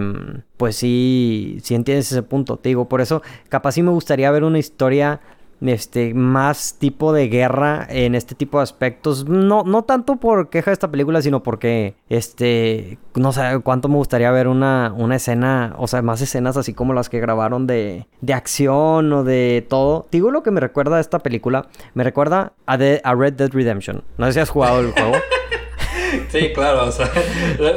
Speaker 1: pues sí, sí entiendes ese punto, te digo, por eso capaz sí me gustaría ver una historia este, más tipo de guerra en este tipo de aspectos. No, no tanto por queja de esta película, sino porque, este, no sé cuánto me gustaría ver una, una escena, o sea, más escenas así como las que grabaron de, de acción o de todo. Digo lo que me recuerda a esta película, me recuerda a, a Red Dead Redemption. No sé si has jugado el juego.
Speaker 2: Sí, claro, o sea,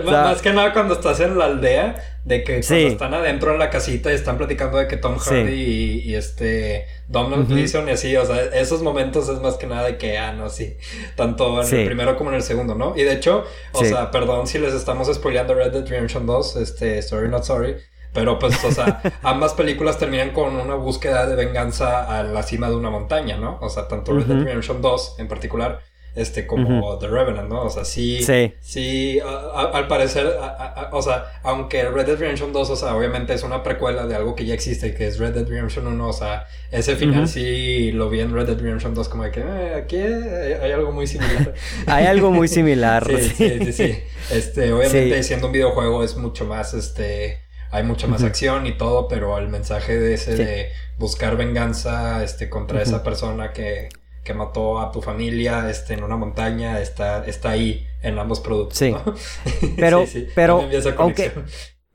Speaker 2: más que nada cuando estás en la aldea, de que cuando están adentro en la casita y están platicando de que Tom Hardy y, este Donald Gleason y así, o sea, esos momentos es más que nada de que, ah, no, sí, tanto en el primero como en el segundo, ¿no? Y de hecho, o sea, perdón si les estamos spoileando Red Dead Redemption 2, este, Sorry Not Sorry, pero pues, o sea, ambas películas terminan con una búsqueda de venganza a la cima de una montaña, ¿no? O sea, tanto Red Dead Redemption 2 en particular este como The Revenant, ¿no? O sea, sí, sí, sí al parecer, o sea, aunque Red Dead Redemption 2, o sea, obviamente es una precuela de algo que ya existe, que es Red Dead Redemption 1, o sea, ese final sí lo vi en Red Dead Redemption 2 como de que eh, aquí hay, algo muy similar.
Speaker 1: hay algo muy similar.
Speaker 2: sí, sí, sí, Este, obviamente siendo un videojuego es mucho más, este, hay mucha más acción y todo, pero el mensaje de ese de buscar venganza, este, contra esa persona que que mató a tu familia este, en una montaña está, está ahí en ambos productos.
Speaker 1: Sí. Pero, pero aunque,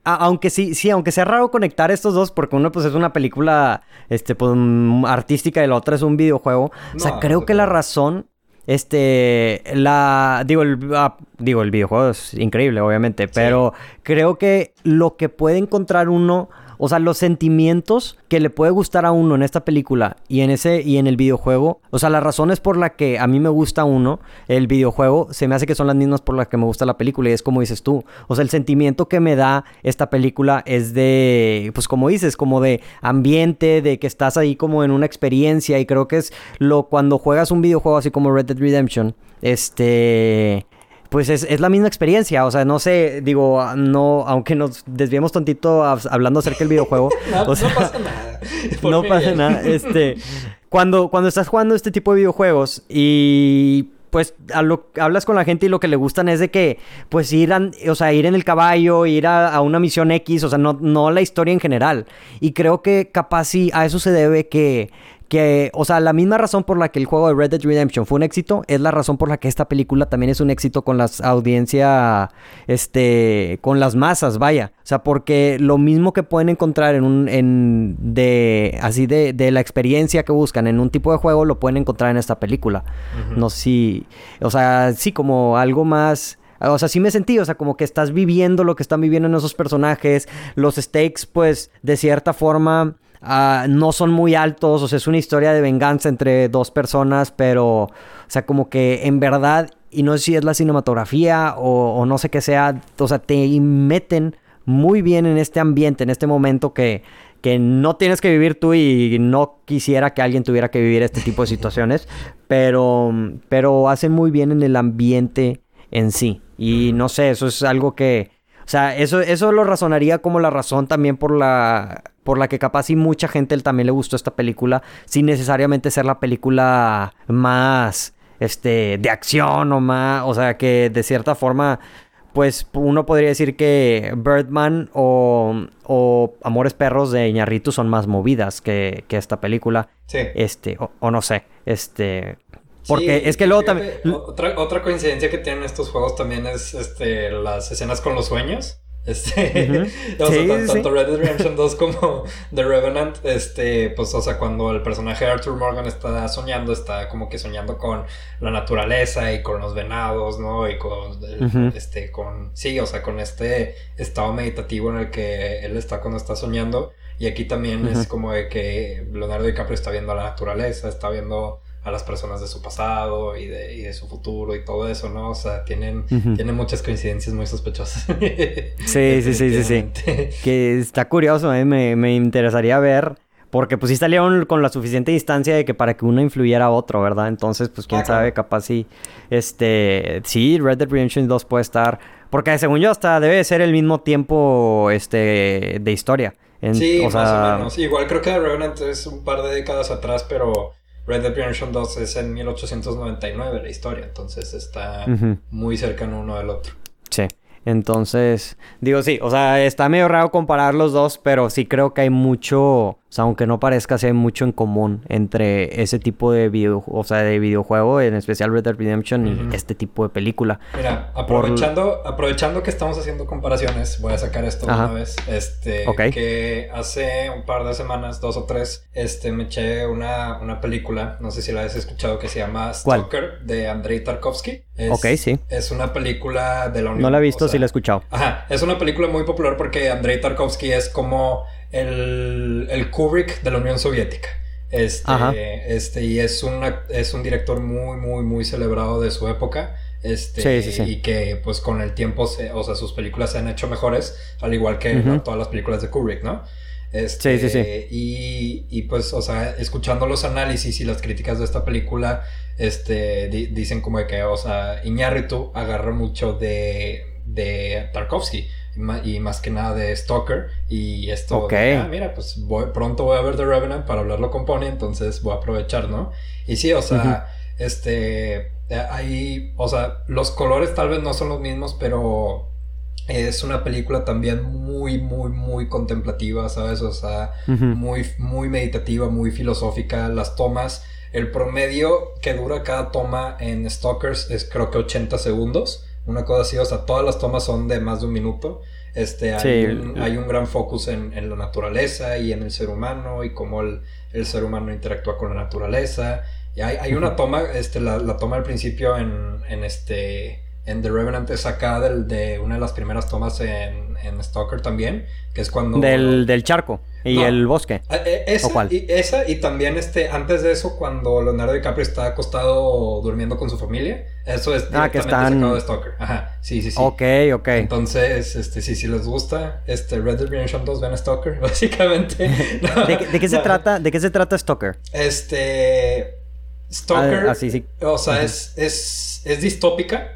Speaker 1: aunque sí, sí, aunque sea raro conectar estos dos, porque uno pues es una película este, pues, mm, artística y la otra es un videojuego. o sea, creo que la razón. Este, la, digo el, ah, digo, el videojuego es increíble, obviamente, pero creo que lo que puede encontrar uno o sea, los sentimientos que le puede gustar a uno en esta película y en ese y en el videojuego, o sea, las razones por las que a mí me gusta uno, el videojuego, se me hace que son las mismas por las que me gusta la película y es como dices tú. O sea, el sentimiento que me da esta película es de, pues como dices, como de ambiente, de que estás ahí como en una experiencia y creo que es lo cuando juegas un videojuego así como Red Dead Redemption, este pues es, la misma experiencia. O sea, no sé, digo, no, aunque nos desviemos tantito hablando acerca del videojuego.
Speaker 2: no, pasa nada.
Speaker 1: no pasa nada. Este, cuando, cuando estás jugando este tipo de videojuegos y pues hablas con la gente y lo que le gustan es de que, pues ir, o sea, ir en el caballo, ir a, una misión X, o sea, no, no la historia en general. Y creo que capaz sí a eso se debe que que, o sea, la misma razón por la que el juego de Red Dead Redemption fue un éxito es la razón por la que esta película también es un éxito con las audiencia, este, con las masas, vaya. O sea, porque lo mismo que pueden encontrar en un, en, de, así de, de la experiencia que buscan en un tipo de juego, lo pueden encontrar en esta película. No sé si, o sea, sí, como algo más... O sea, sí me sentí, o sea, como que estás viviendo lo que están viviendo en esos personajes. Los stakes, pues, de cierta forma, ah, no son muy altos, o sea, es una historia de venganza entre dos personas, pero, o sea, como que en verdad, y no sé si es la cinematografía o, o no sé qué sea, o sea, te meten muy bien en este ambiente, en este momento que, que no tienes que vivir tú y no quisiera que alguien tuviera que vivir este tipo de situaciones, pero, pero hacen muy bien en el ambiente en sí. Y no sé, eso es algo que, o sea, eso, eso lo razonaría como la razón también por la, por la que capaz y mucha gente también le gustó esta película, sin necesariamente ser la película más, este, de acción o más, o sea, que de cierta forma pues uno podría decir que Birdman o, Amores Perros de Iñarritu son más movidas que, esta película. Sí. Este, o, no sé, este... Porque es que luego también...
Speaker 2: Otra, otra coincidencia que tienen estos juegos también es este, las escenas con los sueños. Este, o sea, tanto, Red Dead Redemption 2 como The Revenant, este, pues, o sea, cuando el personaje de Arthur Morgan está soñando, está como que soñando con la naturaleza y con los venados, ¿no? Y con, este, con, sí, o sea, con este estado meditativo en el que él está cuando está soñando. Y aquí también es como de que Leonardo DiCaprio está viendo la naturaleza, está viendo a las personas de su pasado y de, y de su futuro y todo eso, ¿no? O sea, tienen, tienen muchas coincidencias muy sospechosas.
Speaker 1: sí, sí, sí, sí, sí. Que está curioso, ¿eh? me, me interesaría ver. Porque pues sí salieron con la suficiente distancia de que para que uno influyera a otro, ¿verdad? Entonces, pues quién sabe, capaz sí. Este. Sí, Red Dead Redemption 2 puede estar. Porque según yo, hasta debe ser el mismo tiempo este de historia.
Speaker 2: sí, más o menos. Igual creo que Revenant es un par de décadas atrás, pero Red Dead Redemption 2 es en 1899 la historia, entonces está muy cercano uno del otro.
Speaker 1: Sí. Entonces, digo, sí, o sea, está medio raro comparar los dos, pero sí creo que hay mucho, o sea, aunque no parezca, sí hay mucho en común entre ese tipo de video, o sea, de videojuego, en especial Red Dead Redemption y este tipo de película.
Speaker 2: Mira, aprovechando, aprovechando que estamos haciendo comparaciones, voy a sacar esto una vez, este, que hace un par de semanas, dos o tres, este, me eché una, una película, no sé si la has escuchado, que se llama Stalker, de Andrei Tarkovsky.
Speaker 1: ok, sí.
Speaker 2: Es una película de la
Speaker 1: Unión. No la he visto, sí la he escuchado.
Speaker 2: Ajá, es una película muy popular porque Andrei Tarkovsky es como el, el Kubrick de la Unión Soviética. Este, este, y es, una, es un director muy, muy, muy celebrado de su época. Este, sí, sí, sí. Y que, pues, con el tiempo, o sea, sus películas se han hecho mejores, al igual que todas las películas de Kubrick, ¿no? Este, sí, sí, sí. Y, y, pues, o sea, escuchando los análisis y las críticas de esta película, este, dicen como de que, o sea, Iñárritu agarra mucho de, de Tarkovsky y más que nada de Stalker. Y esto, ah, mira, pues pronto voy a ver The Revenant para hablarlo con Pony, entonces voy a aprovechar, ¿no? Y sí, o sea, este, ahí, o sea, los colores tal vez no son los mismos, pero es una película también muy, muy, muy contemplativa, ¿sabes? O sea, muy, muy meditativa, muy filosófica. Las tomas, el promedio que dura cada toma en Stalkers es creo que 80 segundos una cosa así, o sea, todas las tomas son de más de un minuto. Este, hay, un, hay un gran focus en, en, la naturaleza y en el ser humano y cómo el, el ser humano interactúa con la naturaleza. Y hay, hay una toma, este, la, la, toma al principio en, en este en The Revenant es acá del, de una de las primeras tomas en, en Stalker también, que es cuando...
Speaker 1: Del, del charco y el bosque.
Speaker 2: Ah, eh, esa, Y, esa y también este, antes de eso, cuando Leonardo DiCaprio está acostado durmiendo con su familia, eso es
Speaker 1: ah, que están...
Speaker 2: sacado de Stalker. Ajá, sí, sí, sí.
Speaker 1: Ok, ok.
Speaker 2: Entonces, este, sí, si les gusta, este, Red Dead Redemption 2, ven Stalker, básicamente.
Speaker 1: ¿De, qué se trata, ¿De qué se trata Stalker?
Speaker 2: Este... Stalker, ah, sí, sí. o sea, es, es, es distópica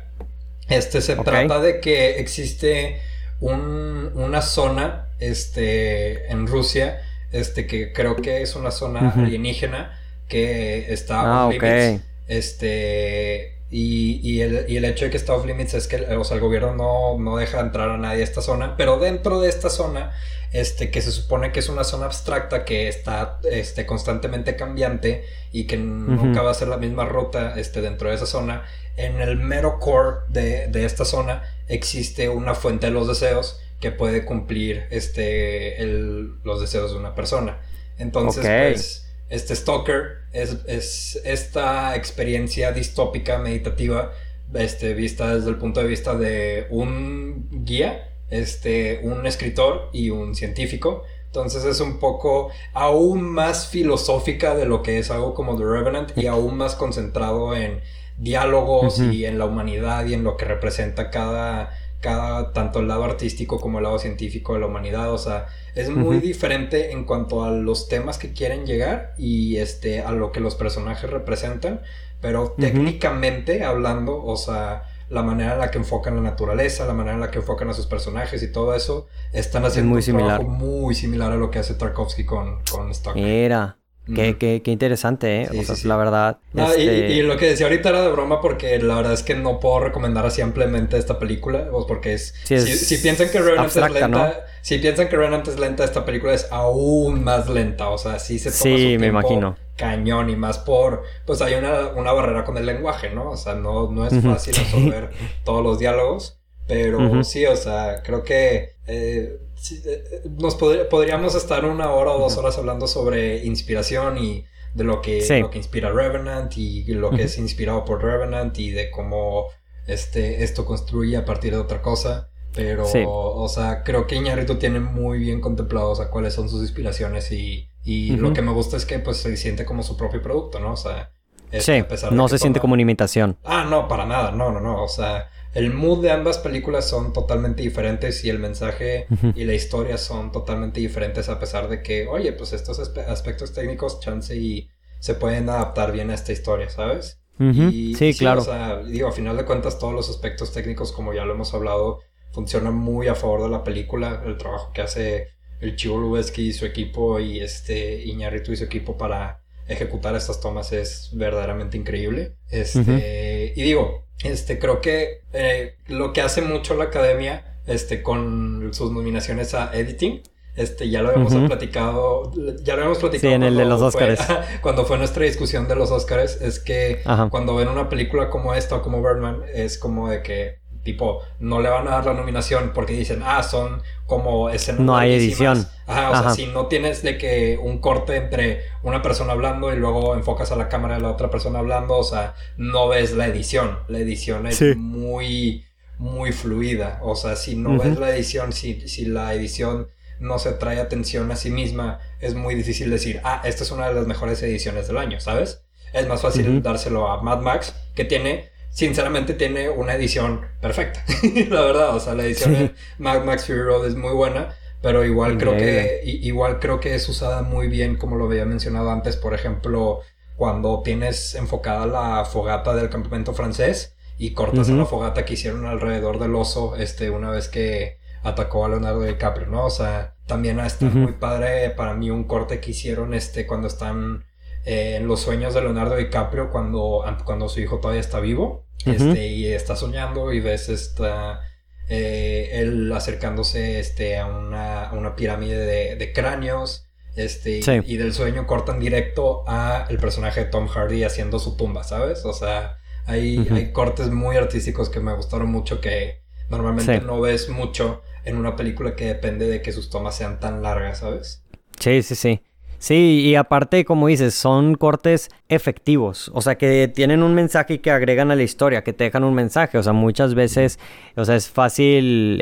Speaker 2: este se trata de que existe un, una zona este, en Rusia, este, que creo que es una zona alienígena que está
Speaker 1: ah, off limits.
Speaker 2: Este, y, y, el, y, el, hecho de que está off limits es que o sea, el gobierno no, no, deja entrar a nadie a esta zona, pero dentro de esta zona, este, que se supone que es una zona abstracta que está este, constantemente cambiante y que nunca va a ser la misma ruta este, dentro de esa zona, en el mero core de, de, esta zona existe una fuente de los deseos que puede cumplir este, el, los deseos de una persona. Entonces, pues, este Stalker es, es, esta experiencia distópica, meditativa, este, vista desde el punto de vista de un guía, este, un escritor y un científico. Entonces es un poco aún más filosófica de lo que es algo como The Revenant y aún más concentrado en diálogos y en la humanidad y en lo que representa cada, cada, tanto el lado artístico como el lado científico de la humanidad. O sea, es muy diferente en cuanto a los temas que quieren llegar y este, a lo que los personajes representan. Pero técnicamente hablando, o sea, la manera en la que enfocan la naturaleza, la manera en la que enfocan a sus personajes y todo eso, están haciendo
Speaker 1: muy un similar.
Speaker 2: trabajo muy similar a lo que hace Tarkovsky con, con.
Speaker 1: Era. Qué, qué, qué, interesante, ¿eh? o sea, la verdad.
Speaker 2: y, este y, lo que decía ahorita era de broma porque la verdad es que no puedo recomendar así ampliamente esta película, pues porque es... si, piensan que Revenant es lenta, si piensan que Revenant es lenta, esta película es aún más lenta, o sea, sí se toma
Speaker 1: sí, me imagino.
Speaker 2: cañón y más por... Pues hay una, una, barrera con el lenguaje, ¿no? O sea, no, no es fácil resolver todos los diálogos, pero sí, o sea, creo que... Eh, eh, nos podríamos estar una hora o dos horas hablando sobre inspiración y de lo que, lo que inspira Revenant y lo que es inspirado por Revenant y de cómo este, esto construye a partir de otra cosa. Pero, o sea, creo que Iñárritu tiene muy bien contemplado, o sea, cuáles son sus inspiraciones y, y lo que me gusta es que pues se siente como su propio producto, ¿no? O sea,
Speaker 1: sí, no se siente como una imitación.
Speaker 2: Ah, no, para nada, no, no, no, o sea, el mood de ambas películas son totalmente diferentes y el mensaje y la historia son totalmente diferentes a pesar de que, oye, pues estos aspectos técnicos, chance y se pueden adaptar bien a esta historia, ¿sabes?
Speaker 1: y, sí, claro.
Speaker 2: O sea, digo, a final de cuentas todos los aspectos técnicos, como ya lo hemos hablado, funcionan muy a favor de la película, el trabajo que hace el Chivo Lubeski y su equipo y este Iñárritu y su equipo para ejecutar estas tomas es verdaderamente increíble. Este, y digo, este, creo que eh, lo que hace mucho la academia, este, con sus nominaciones a editing, este, ya lo habíamos platicado, ya lo habíamos platicado.
Speaker 1: Sí, en el de los Oscars.
Speaker 2: cuando fue nuestra discusión de los Oscars, es que cuando ven una película como esta o como Birdman, es como de que Tipo, no le van a dar la nominación porque dicen, ah, son como escenas.
Speaker 1: No hay edición.
Speaker 2: Ajá, o sea, si no tienes de que un corte entre una persona hablando y luego enfocas a la cámara de la otra persona hablando, o sea, no ves la edición. La edición es muy, muy fluida. O sea, si no ves la edición, si, si la edición no se trae atención a sí misma, es muy difícil decir, ah, esta es una de las mejores ediciones del año, ¿sabes? Es más fácil dárselo a Mad Max, que tiene sinceramente tiene una edición perfecta. la verdad, o sea, la edición de Mad Max Fury Road es muy buena, pero igual creo que igual creo que es usada muy bien como lo había mencionado antes, por ejemplo, cuando tienes enfocada la fogata del campamento francés y cortas la fogata que hicieron alrededor del oso este una vez que atacó a Leonardo DiCaprio, ¿no? O sea, también está muy padre para mí un corte que hicieron este cuando están eh, en los sueños de Leonardo DiCaprio cuando, cuando su hijo todavía está vivo este, y está soñando y ves esta, eh, él acercándose este, a, una, una pirámide de, cráneos. Este, y, del sueño cortan directo a el personaje de Tom Hardy haciendo su tumba, ¿sabes? O sea, hay, hay cortes muy artísticos que me gustaron mucho que normalmente no ves mucho en una película que depende de que sus tomas sean tan largas, ¿sabes?
Speaker 1: Sí, sí, sí. Sí, y aparte, como dices, son cortes efectivos, o sea, que tienen un mensaje y que agregan a la historia, que te dejan un mensaje, o sea, muchas veces, o sea, es fácil,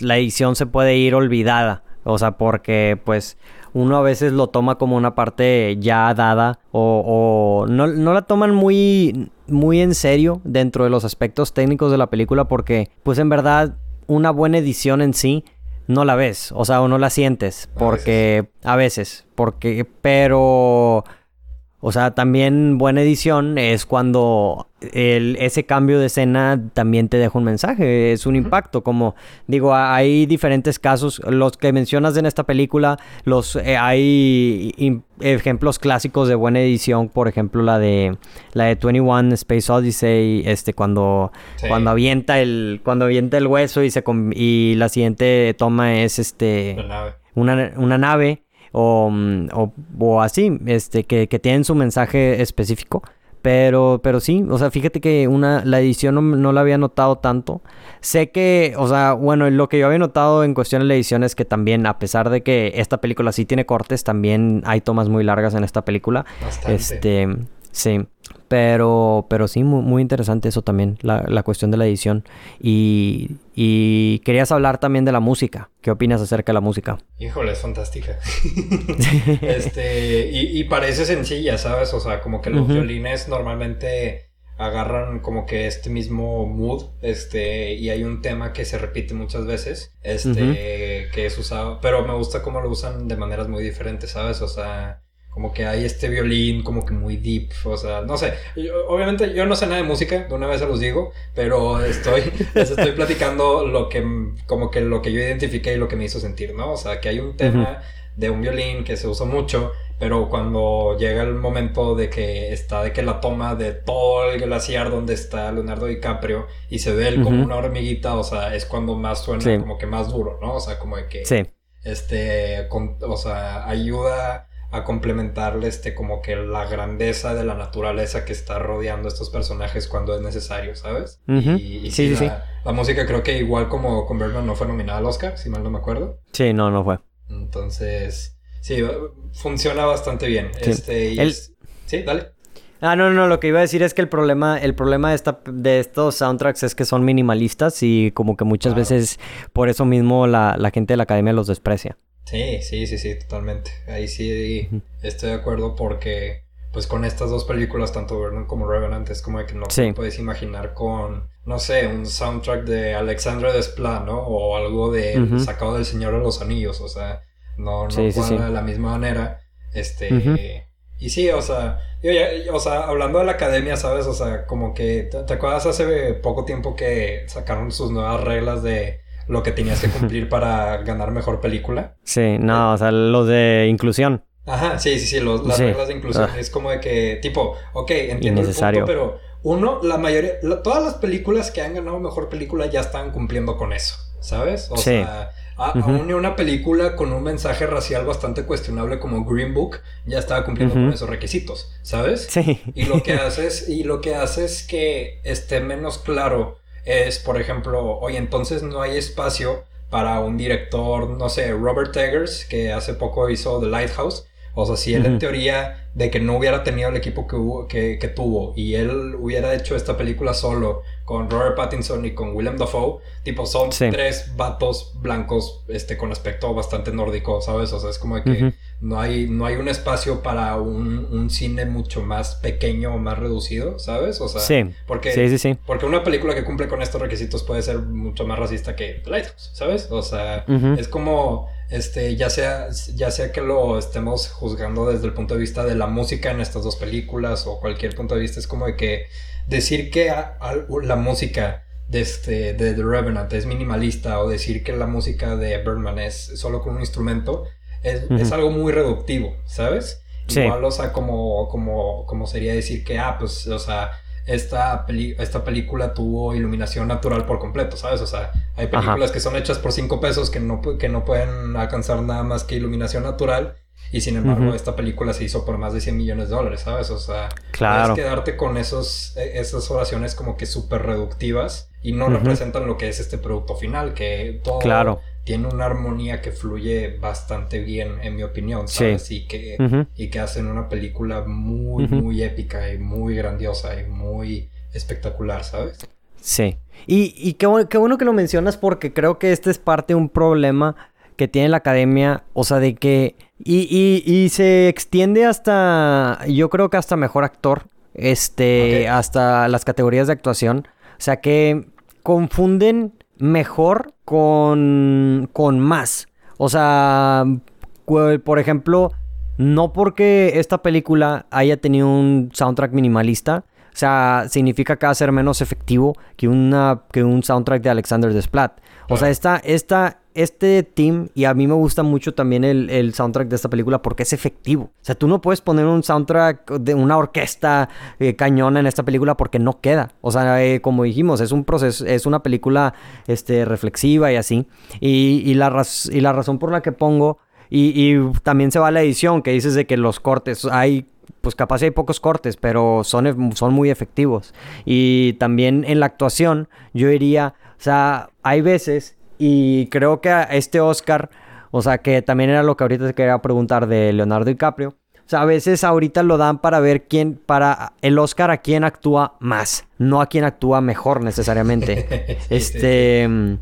Speaker 1: la edición se puede ir olvidada, o sea, porque pues uno a veces lo toma como una parte ya dada o, no, no, la toman muy, muy en serio dentro de los aspectos técnicos de la película porque pues en verdad una buena edición en sí no la ves, o sea, o no la sientes, porque a veces, porque, pero o sea, también buena edición es cuando el, ese cambio de escena también te deja un mensaje, es un impacto. Como digo, hay diferentes casos, los que mencionas en esta película, los eh, hay ejemplos clásicos de buena edición, por ejemplo la de la de 21 Space Odyssey, este cuando cuando avienta el cuando avienta el hueso y se y la siguiente toma es este una, una nave Mm, o, o, así, este, que, que, tienen su mensaje específico. Pero, pero sí, o sea, fíjate que una, la edición no, la había notado tanto. Sé que, o sea, bueno, lo que yo había notado en cuestión de la edición es que también, a pesar de que esta película sí tiene cortes, también hay tomas muy largas en esta película. Este, sí. Pero, pero sí, muy, interesante eso también, la, la, cuestión de la edición. Y, y querías hablar también de la música. ¿Qué opinas acerca de la música?
Speaker 2: Híjole, es fantástica. este, y, y, parece sencilla, ¿sabes? O sea, como que los violines normalmente agarran como que este mismo mood, este, y hay un tema que se repite muchas veces, este, que es usado, pero me gusta cómo lo usan de maneras muy diferentes, ¿sabes? O sea, como que hay este violín como que muy deep, o sea, no sé, obviamente yo no sé nada de música, de una vez se los digo, pero estoy, les estoy platicando lo que, como que lo que yo identifiqué y lo que me hizo sentir, ¿no? O sea, que hay un tema de un violín que se usa mucho, pero cuando llega el momento de que está, de que la toma de todo el glaciar donde está Leonardo DiCaprio y se ve él como una hormiguita, o sea, es cuando más suena como que más duro, ¿no? O sea, como de que, sí. este, o sea, ayuda a complementarle este como que la grandeza de la naturaleza que está rodeando a estos personajes cuando es necesario, ¿sabes? y, sí, sí, sí, la, música creo que igual como con Bergman no fue nominada al Oscar, si mal no me acuerdo.
Speaker 1: Sí, no, no fue.
Speaker 2: Entonces, sí, funciona bastante bien. Este, Sí, dale.
Speaker 1: Ah, no, no, lo que iba a decir es que el problema, el problema de, esta, de estos soundtracks es que son minimalistas y como que muchas veces por eso mismo la, la gente de la academia los desprecia.
Speaker 2: Sí, sí, sí, sí, totalmente. Ahí sí estoy de acuerdo porque, pues con estas dos películas, tanto Vernon como Revenant, es como que no puedes imaginar con, no sé, un soundtrack de Alexandre Desplat, ¿no? O algo de sacado del Señor de los Anillos, o sea, no, no de la misma manera. Este, y sí, o sea, yo o sea, hablando de la academia, ¿sabes? O sea, como que, ¿te acuerdas hace poco tiempo que sacaron sus nuevas reglas de lo que tenías que cumplir para ganar mejor película.
Speaker 1: Sí, no, o sea, lo de inclusión.
Speaker 2: Ajá, sí, sí, sí, las reglas de inclusión. Ah. Es como de que, tipo, ok, entiendo el punto, pero uno, la mayoría, todas las películas que han ganado mejor película ya están cumpliendo con eso, ¿sabes? O sea, aún una película con un mensaje racial bastante cuestionable como Green Book ya estaba cumpliendo con esos requisitos, ¿sabes? Sí. Y lo que haces, y lo que hace es que esté menos claro es, por ejemplo, oye, entonces no hay espacio para un director, no sé, Robert Eggers, que hace poco hizo The Lighthouse. O sea, si él en teoría de que no hubiera tenido el equipo que, hubo, que, que, tuvo y él hubiera hecho esta película solo con Robert Pattinson y con Willem Dafoe, tipo, son tres vatos blancos este, con aspecto bastante nórdico, ¿sabes? O sea, es como de que no, hay, no hay un espacio para un, un, cine mucho más pequeño o más reducido, ¿sabes? O sea, sí. Porque, sí, sí, porque una película que cumple con estos requisitos puede ser mucho más racista que Lighthouse, ¿sabes? O sea, es como este, ya sea, ya sea que lo estemos juzgando desde el punto de vista de la música en estas dos películas o cualquier punto de vista, es como de que decir que la música de, este, de The Revenant es minimalista o decir que la música de Birdman es solo con un instrumento es, algo muy reductivo, ¿sabes? Igual, o sea, como, como, como sería decir que, ah, pues, o sea, esta, esta película tuvo iluminación natural por completo, ¿sabes? O sea, hay películas que son hechas por 5 pesos que no, que no pueden alcanzar nada más que iluminación natural. Y sin embargo, esta película se hizo por más de 100 millones de dólares, ¿sabes? O sea, claro. puedes quedarte con esos, e, esas oraciones como que súper reductivas y no representan lo que es este producto final, que todo, claro tiene una armonía que fluye bastante bien, en mi opinión, ¿sabes? Y, que, y que hacen una película muy, muy épica y muy grandiosa y muy espectacular, ¿sabes?
Speaker 1: Sí. Y, y qué, qué, bueno que lo mencionas porque creo que este es parte de un problema que tiene la academia, o sea, de que... Y, y, y se extiende hasta, yo creo que hasta mejor actor, este, hasta las categorías de actuación. O sea, que confunden mejor con, con más. O sea, por ejemplo, no porque esta película haya tenido un soundtrack minimalista, o sea, significa que va a ser menos efectivo que, una, que un soundtrack de Alexander Desplat. O sea, esta, esta, este team, y a mí me gusta mucho también el, soundtrack de esta película porque es efectivo. O sea, tú no puedes poner un soundtrack de una orquesta eh, cañona en esta película porque no queda. O sea, eh, como dijimos, es un proceso, es una película este, reflexiva y así. Y, la, y la razón por la que pongo, y, también se va a la edición, que dices de que los cortes, hay pues capaz hay pocos cortes, pero son, son muy efectivos. Y también en la actuación, yo diría, o sea, hay veces y creo que a este Oscar, o sea, que también era lo que ahorita te quería preguntar de Leonardo DiCaprio. O sea, a veces ahorita lo dan para ver quién, para el Oscar a quién actúa más, no a quién actúa mejor necesariamente. este...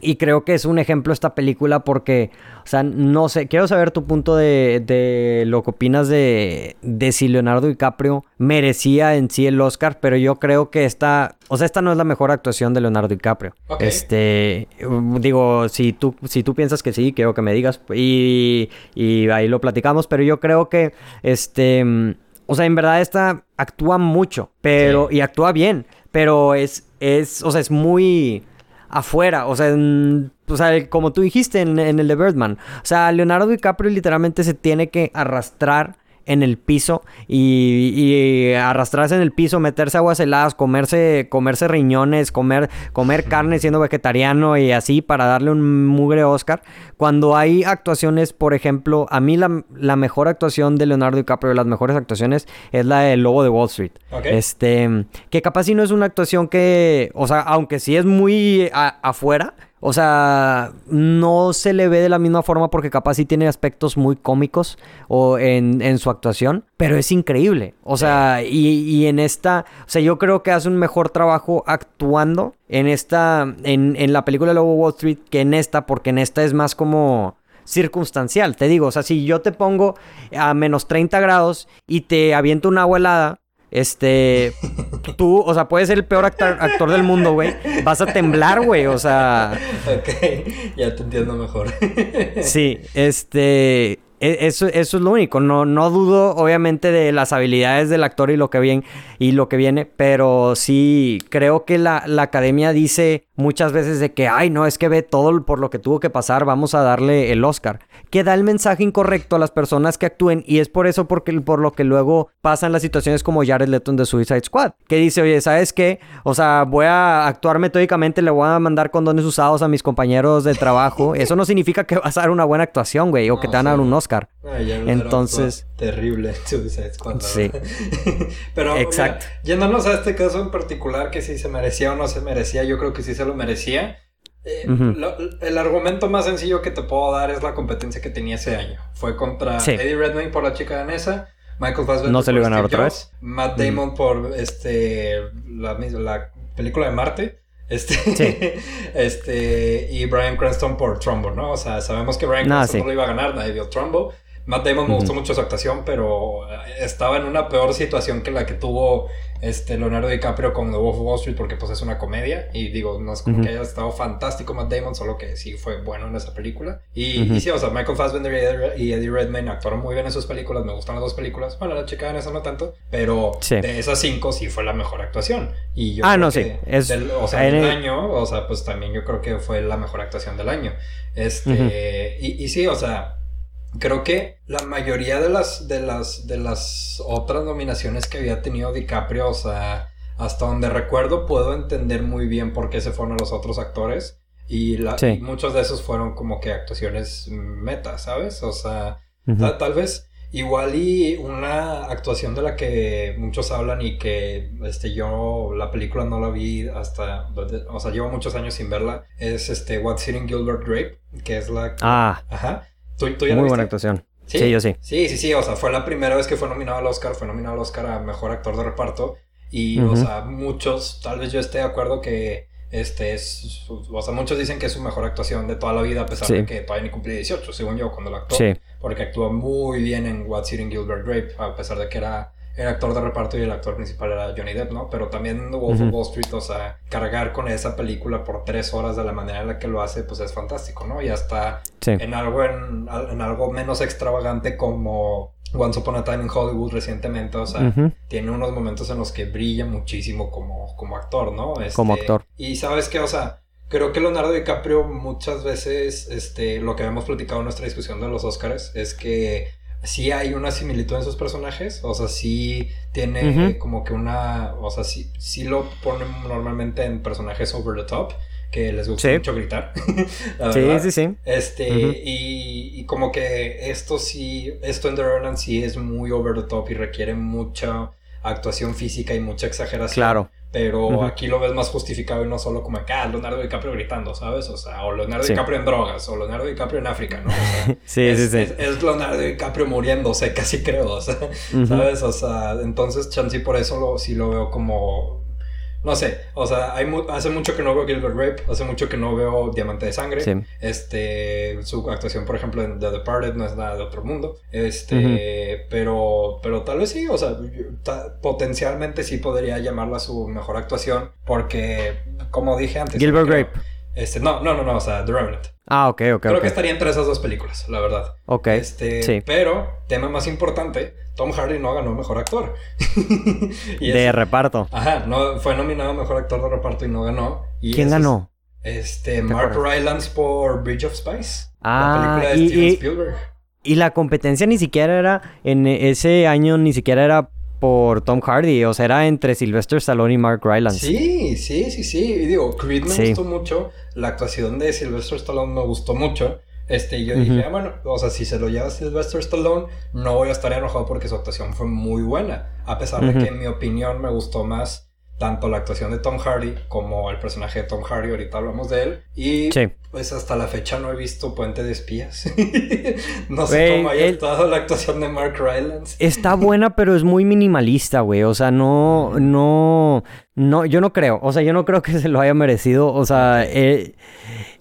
Speaker 1: Y creo que es un ejemplo esta película porque, o sea, no sé, quiero saber tu punto de, de lo que opinas de, de, si Leonardo DiCaprio merecía en sí el Oscar, pero yo creo que esta, o sea, esta no es la mejor actuación de Leonardo DiCaprio. Este, digo, si tú, si tú piensas que sí, quiero que me digas y, y ahí lo platicamos, pero yo creo que, este, o sea, en verdad esta actúa mucho, pero, y actúa bien, pero es, es, o sea, es muy afuera, o sea, o sea como tú dijiste en, en, el de Birdman, o sea, Leonardo DiCaprio literalmente se tiene que arrastrar en el piso y, arrastrarse en el piso, meterse aguas heladas, comerse, comerse riñones, comer, comer carne siendo vegetariano y así para darle un mugre Oscar. Cuando hay actuaciones, por ejemplo, a mí la, la mejor actuación de Leonardo DiCaprio, las mejores actuaciones, es la del Lobo de Wall Street. Este, que capaz si no es una actuación que, o sea, aunque sí es muy afuera, o sea, no se le ve de la misma forma porque capaz sí tiene aspectos muy cómicos o en, en su actuación, pero es increíble. O sea, y, y, en esta, o sea, yo creo que hace un mejor trabajo actuando en esta, en, en la película Lobo Wall Street que en esta, porque en esta es más como circunstancial. Te digo, o sea, si yo te pongo a menos 30 grados y te aviento una agua helada, este, tú, o sea, puedes ser el peor actor, del mundo, güey. Vas a temblar, güey, o sea.
Speaker 2: Ok, ya te entiendo mejor.
Speaker 1: sí, este. E, eso, eso es lo único. No, no dudo, obviamente, de las habilidades del actor y lo que viene, y lo que viene, pero sí creo que la, la, academia dice muchas veces de que, ay, no, es que ve todo por lo que tuvo que pasar, vamos a darle el Oscar. Que da el mensaje incorrecto a las personas que actúen, y es por eso porque, por lo que luego pasan las situaciones como Jared Leto de Suicide Squad, que dice, oye, ¿sabes qué? O sea, voy a actuar metódicamente, le voy a mandar condones usados a mis compañeros de trabajo. Eso no significa que vas a dar una buena actuación, güey, o que te van a dar un Oscar. Entonces.
Speaker 2: Terrible Squad.
Speaker 1: Sí.
Speaker 2: Pero, Exacto. yéndonos a este caso en particular, que si se merecía o no se merecía, yo creo que sí se lo merecía. Eh, el argumento más sencillo que te puedo dar es la competencia que tenía ese año. Fue contra Eddie Redmayne por la chica danesa, Michael Fassbender
Speaker 1: no se ganar otra vez.
Speaker 2: Matt Damon por este la, la película de Marte. Este, este, y Brian Cranston por Trumbo, ¿no? O sea, sabemos que Brian Cranston no lo iba a ganar, nadie vio Trumbo. Matt Damon me gustó mucho su actuación, pero eh, estaba en una peor situación que la que tuvo este Leonardo DiCaprio con The Wolf of Wall Street porque pues es una comedia y digo, no es como que haya estado fantástico Matt Damon, solo que sí fue bueno en esa película. Y, sí, o sea, Michael Fassbender y Eddie Redmayne actuaron muy bien en sus películas, me gustan las dos películas. Bueno, la chica en esa no tanto, pero de esas cinco sí fue la mejor actuación. Y yo
Speaker 1: ah, no, sí. Es...
Speaker 2: o sea, del año, o sea, pues también yo creo que fue la mejor actuación del año. Este, y, y sí, o sea, Creo que la mayoría de las, de las, de las otras nominaciones que había tenido DiCaprio, o sea, hasta donde recuerdo, puedo entender muy bien por qué se fueron los otros actores. Y, muchos de esos fueron como que actuaciones meta, ¿sabes? O sea, tal, vez igual y una actuación de la que muchos hablan y que este, yo la película no la vi hasta, o sea, llevo muchos años sin verla, es este What's Hitting Gilbert Grape, que es la...
Speaker 1: Ah.
Speaker 2: Ajá
Speaker 1: muy buena actuación. ¿Sí? yo sí.
Speaker 2: Sí, sí, sí. O sea, fue la primera vez que fue nominado al Oscar. Fue nominado al Oscar a Mejor Actor de Reparto. Y, o sea, muchos, tal vez yo esté de acuerdo que este es, o sea, muchos dicen que es su mejor actuación de toda la vida, a pesar de que todavía ni cumplí 18, según yo, cuando lo actuó. Sí. Porque actuó muy bien en What's Eating Gilbert Grape, a pesar de que era el actor de reparto y el actor principal era Johnny Depp, ¿no? Pero también Wolf of Wall Street, o sea, cargar con esa película por tres horas de la manera en la que lo hace, pues es fantástico, ¿no? Y hasta en, algo en, algo menos extravagante como Once Upon a Time in Hollywood recientemente, o sea, tiene unos momentos en los que brilla muchísimo como, como actor, ¿no?
Speaker 1: como este, actor.
Speaker 2: Y sabes qué, o sea, creo que Leonardo DiCaprio muchas veces, este, lo que habíamos platicado en nuestra discusión de los Oscars, es que sí hay una similitud en sus personajes, o sea, sí tiene como que una, o sea, sí, sí lo ponen normalmente en personajes over the top, que les gusta mucho gritar.
Speaker 1: sí, sí, sí.
Speaker 2: Este, y, y, como que esto sí, esto en The Revenant sí es muy over the top y requiere mucha actuación física y mucha exageración.
Speaker 1: Claro.
Speaker 2: Pero aquí lo ves más justificado y no solo como acá, ah, Leonardo DiCaprio gritando, ¿sabes? O sea, o Leonardo DiCaprio en drogas, o Leonardo DiCaprio en África, ¿no?
Speaker 1: sí,
Speaker 2: es,
Speaker 1: sí, sí.
Speaker 2: Es, Leonardo DiCaprio muriéndose, casi creo, o sea, ¿sabes? O sea, entonces Chansey por eso lo, sí lo veo como no sé, o sea, hay hace mucho que no veo Gilbert Rape, hace mucho que no veo Diamante de Sangre. Este, su actuación, por ejemplo, en The Departed no es nada de otro mundo. Este, pero, pero tal vez sí, o sea, potencialmente sí podría llamarla su mejor actuación, porque, como dije antes.
Speaker 1: Gilbert Rape.
Speaker 2: Este, no, no, no, no, o sea, The Revenant.
Speaker 1: Ah, ok, ok.
Speaker 2: Creo que estaría entre esas dos películas, la verdad.
Speaker 1: Ok.
Speaker 2: Este, sí. Pero, tema más importante, Tom Hardy no ganó mejor actor.
Speaker 1: de reparto.
Speaker 2: Ajá, no, fue nominado mejor actor de reparto y no ganó.
Speaker 1: ¿Quién ganó?
Speaker 2: este, Mark Rylance por Bridge of Spice.
Speaker 1: Ah, la película de Steven Spielberg. Y la competencia ni siquiera era, en ese año ni siquiera era por Tom Hardy, o sea, era entre Sylvester Stallone y Mark Rylance.
Speaker 2: Sí, sí, sí, sí. Y digo, Creed me gustó mucho, la actuación de Sylvester Stallone me gustó mucho. Este, yo dije, ah, bueno, o sea, si se lo lleva Sylvester Stallone, no voy a estar enojado porque su actuación fue muy buena. A pesar de que, en mi opinión, me gustó más tanto la actuación de Tom Hardy como el personaje de Tom Hardy, ahorita hablamos de él. Y pues hasta la fecha no he visto Puente de Espías. no sé cómo haya estado la actuación de Mark Rylance.
Speaker 1: está buena, pero es muy minimalista, güey. O sea, no, no, no, yo no creo. O sea, yo no creo que se lo haya merecido. O sea, eh,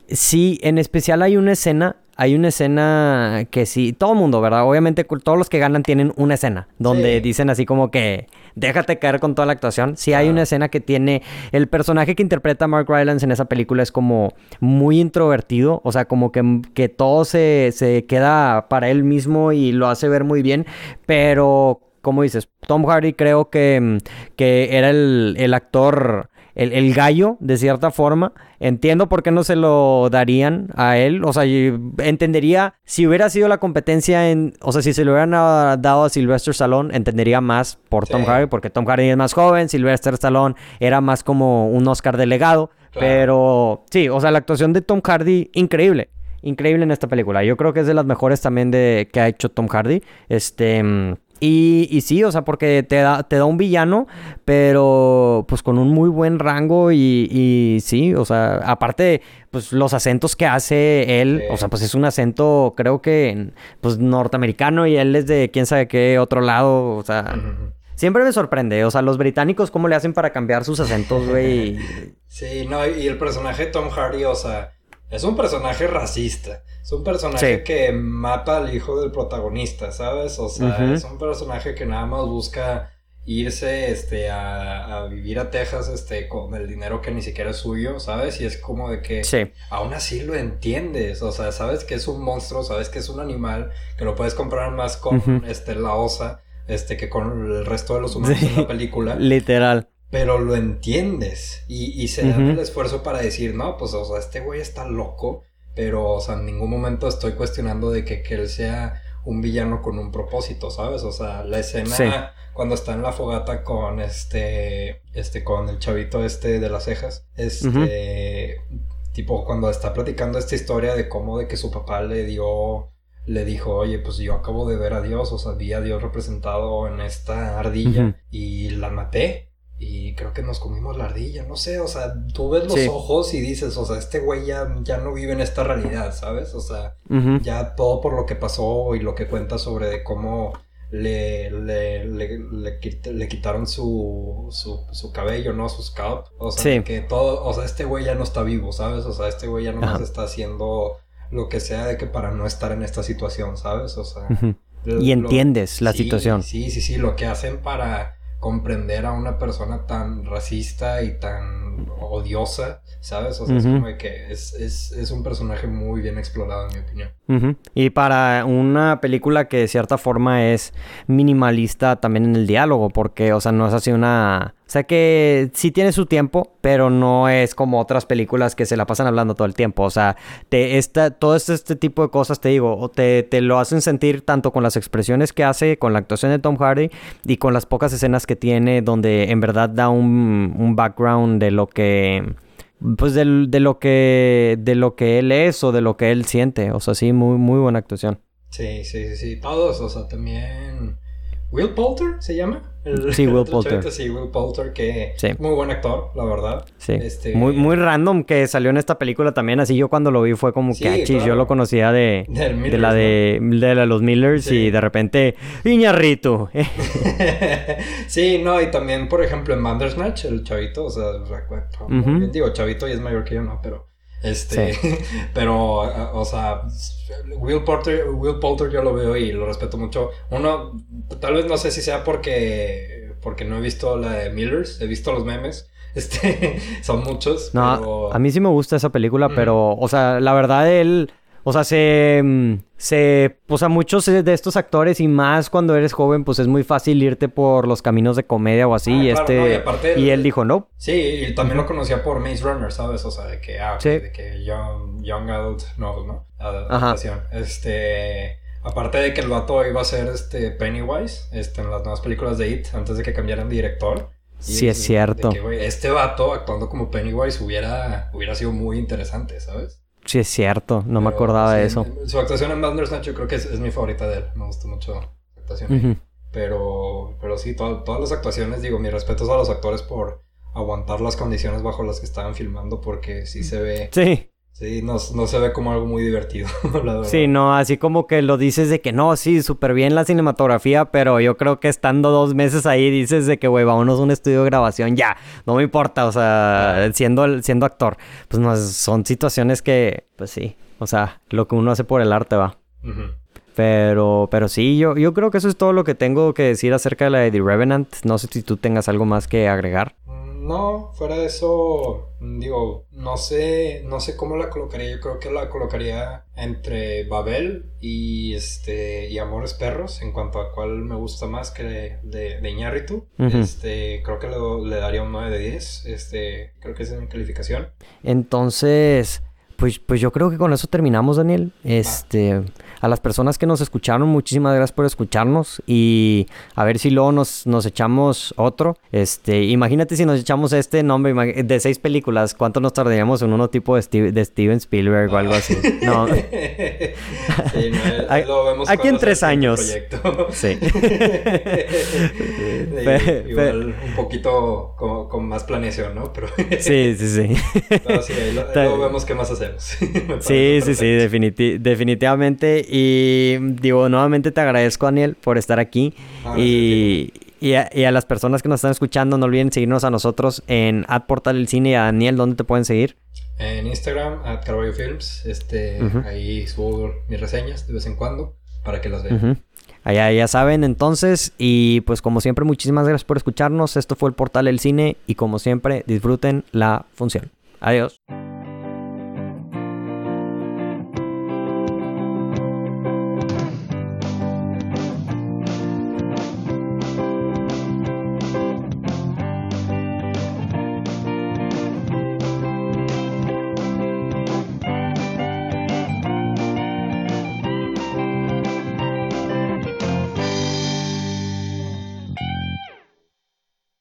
Speaker 1: sí, en especial hay una escena hay una escena que sí, todo el mundo, ¿verdad? Obviamente todos los que ganan tienen una escena donde dicen así como que déjate caer con toda la actuación. Sí hay una escena que tiene el personaje que interpreta Mark Rylance en esa película es como muy introvertido, o sea, como que, que todo se, se queda para él mismo y lo hace ver muy bien, pero como dices, Tom Hardy creo que, que era el, el actor el, gallo, de cierta forma. Entiendo por qué no se lo darían a él. O sea, entendería si hubiera sido la competencia en. O sea, si se lo hubieran dado a Sylvester Stallone, entendería más por Tom Hardy, porque Tom Hardy es más joven, Sylvester Stallone era más como un Oscar delegado. Pero sí, o sea, la actuación de Tom Hardy, increíble. Increíble en esta película. Yo creo que es de las mejores también de que ha hecho Tom Hardy. Este. Y, sí, o sea, porque te da, te da un villano, pero pues con un muy buen rango y, sí, o sea, aparte, pues los acentos que hace él, o sea, pues es un acento, creo que, pues norteamericano y él es de quién sabe qué otro lado, o sea... Siempre me sorprende, o sea, los británicos, ¿cómo le hacen para cambiar sus acentos, güey?
Speaker 2: sí, no, y el personaje Tom Hardy, o sea, es un personaje racista. Es un personaje que mata al hijo del protagonista, ¿sabes? O sea, es un personaje que nada más busca irse este, a, vivir a Texas este, con el dinero que ni siquiera es suyo, ¿sabes? Y es como de que aún así lo entiendes, o sea, sabes que es un monstruo, sabes que es un animal, que lo puedes comprar más con este, la osa este, que con el resto de los humanos en la película.
Speaker 1: Literal.
Speaker 2: Pero lo entiendes y, y se da el esfuerzo para decir, no, pues, o sea, este güey está loco pero, o sea, en ningún momento estoy cuestionando de que, que él sea un villano con un propósito, ¿sabes? O sea, la escena cuando está en la fogata con este, este, con el chavito este de las cejas, este, tipo cuando está platicando esta historia de cómo de que su papá le dio, le dijo, oye, pues yo acabo de ver a Dios, o sea, vi a Dios representado en esta ardilla y la maté y creo que nos comimos la ardilla, no sé, o sea, tú ves los ojos y dices, o sea, este güey ya, no vive en esta realidad, ¿sabes? O sea, ya todo por lo que pasó y lo que cuenta sobre de cómo le, le, le, quitaron su, su, su, cabello, ¿no? Su scalp. O sea, que todo, o sea, este güey ya no está vivo, ¿sabes? O sea, este güey ya no más está haciendo lo que sea de que para no estar en esta situación, ¿sabes? O sea...
Speaker 1: Y entiendes la situación.
Speaker 2: Sí, sí, sí, lo que hacen para comprender a una persona tan racista y tan odiosa, ¿sabes? O sea, es como que es, es, es, un personaje muy bien explorado, en mi opinión.
Speaker 1: Y para una película que de cierta forma es minimalista también en el diálogo, porque, o sea, no es así una... O sea que sí tiene su tiempo, pero no es como otras películas que se la pasan hablando todo el tiempo. O sea, te, esta, todo este, este tipo de cosas, te digo, te, te lo hacen sentir tanto con las expresiones que hace, con la actuación de Tom Hardy y con las pocas escenas que tiene donde en verdad da un, un background de lo que pues de, de, lo que de lo que él es o de lo que él siente. O sea, sí, muy, muy buena actuación.
Speaker 2: Sí, sí, sí, sí. Todos, o sea, también Will Poulter se llama.
Speaker 1: sí, Will Poulter.
Speaker 2: Sí, Will Poulter, que muy buen actor, la verdad.
Speaker 1: Sí. Este... Muy, muy random que salió en esta película también. Así yo cuando lo vi fue como que, ah, yo lo conocía de, de la de, de los Millers y de repente, Iñarrito.
Speaker 2: sí, no, y también, por ejemplo, en Bandersnatch, el chavito, o sea, digo, chavito y es mayor que yo, no, pero este, pero, o sea, Will Porter, Will Poulter yo lo veo y lo respeto mucho. Uno, tal vez no sé si sea porque, porque no he visto la de Millers, he visto los memes. Este, son muchos.
Speaker 1: No, a mí sí me gusta esa película, pero, o sea, la verdad, él o sea, se, mm, se, o sea, muchos de estos actores y más cuando eres joven, pues es muy fácil irte por los caminos de comedia o así. Ah, y este, y, él dijo no.
Speaker 2: Sí, y también lo conocía por Maze Runner, ¿sabes? O sea, de que, ah, de que young, young adult novel, ¿no? Adaptación. Este, aparte de que el vato iba a ser este Pennywise, este, en las nuevas películas de It, antes de que cambiaran de director.
Speaker 1: sí, es cierto.
Speaker 2: este vato actuando como Pennywise hubiera, hubiera sido muy interesante, ¿sabes?
Speaker 1: Sí, es cierto, no me acordaba de eso.
Speaker 2: Su actuación en Bandersnatch yo creo que es, mi favorita de él, me gustó mucho su actuación. Pero, pero sí, todas las actuaciones, digo, mis respetos a los actores por aguantar las condiciones bajo las que estaban filmando, porque sí se ve.
Speaker 1: Sí.
Speaker 2: Sí, no, se ve como algo muy divertido.
Speaker 1: sí, no, así como que lo dices de que no, sí, súper bien la cinematografía, pero yo creo que estando dos meses ahí dices de que, güey, vámonos a un estudio de grabación, ya, no me importa, o sea, siendo, siendo actor. Pues no, son situaciones que, pues sí, o sea, lo que uno hace por el arte va. Pero, pero sí, yo, yo creo que eso es todo lo que tengo que decir acerca de la de The Revenant. No sé si tú tengas algo más que agregar.
Speaker 2: No, fuera de eso, digo, no sé, no sé cómo la colocaría. Yo creo que la colocaría entre Babel y este y Amores Perros, en cuanto a cuál me gusta más que de, de, Iñárritu. Este, creo que le, le daría un 9 de 10. Este, creo que esa es mi calificación.
Speaker 1: Entonces, pues, pues yo creo que con eso terminamos, Daniel. Este, a las personas que nos escucharon, muchísimas gracias por escucharnos y a ver si luego nos, nos echamos otro. Este, imagínate si nos echamos este nombre de seis películas, ¿cuánto nos tardaríamos en uno tipo de, de Steven Spielberg o algo así? No. Aquí en tres años.
Speaker 2: Sí. igual un poquito con, más planeación, ¿no? Pero
Speaker 1: sí, sí, sí.
Speaker 2: luego vemos qué más hacemos.
Speaker 1: sí, sí, sí, definitivamente. Y digo, nuevamente te agradezco, Daniel, por estar aquí. Ah, y, a, las personas que nos están escuchando, no olviden seguirnos a nosotros en Portal el Cine y a Daniel, ¿dónde te pueden seguir?
Speaker 2: En Instagram, at Carvalho Films. Este, Ahí subo mis reseñas de vez en cuando para que las vean.
Speaker 1: Allá ya saben entonces y pues como siempre muchísimas gracias por escucharnos. Esto fue el portal del cine y como siempre disfruten la función. Adiós.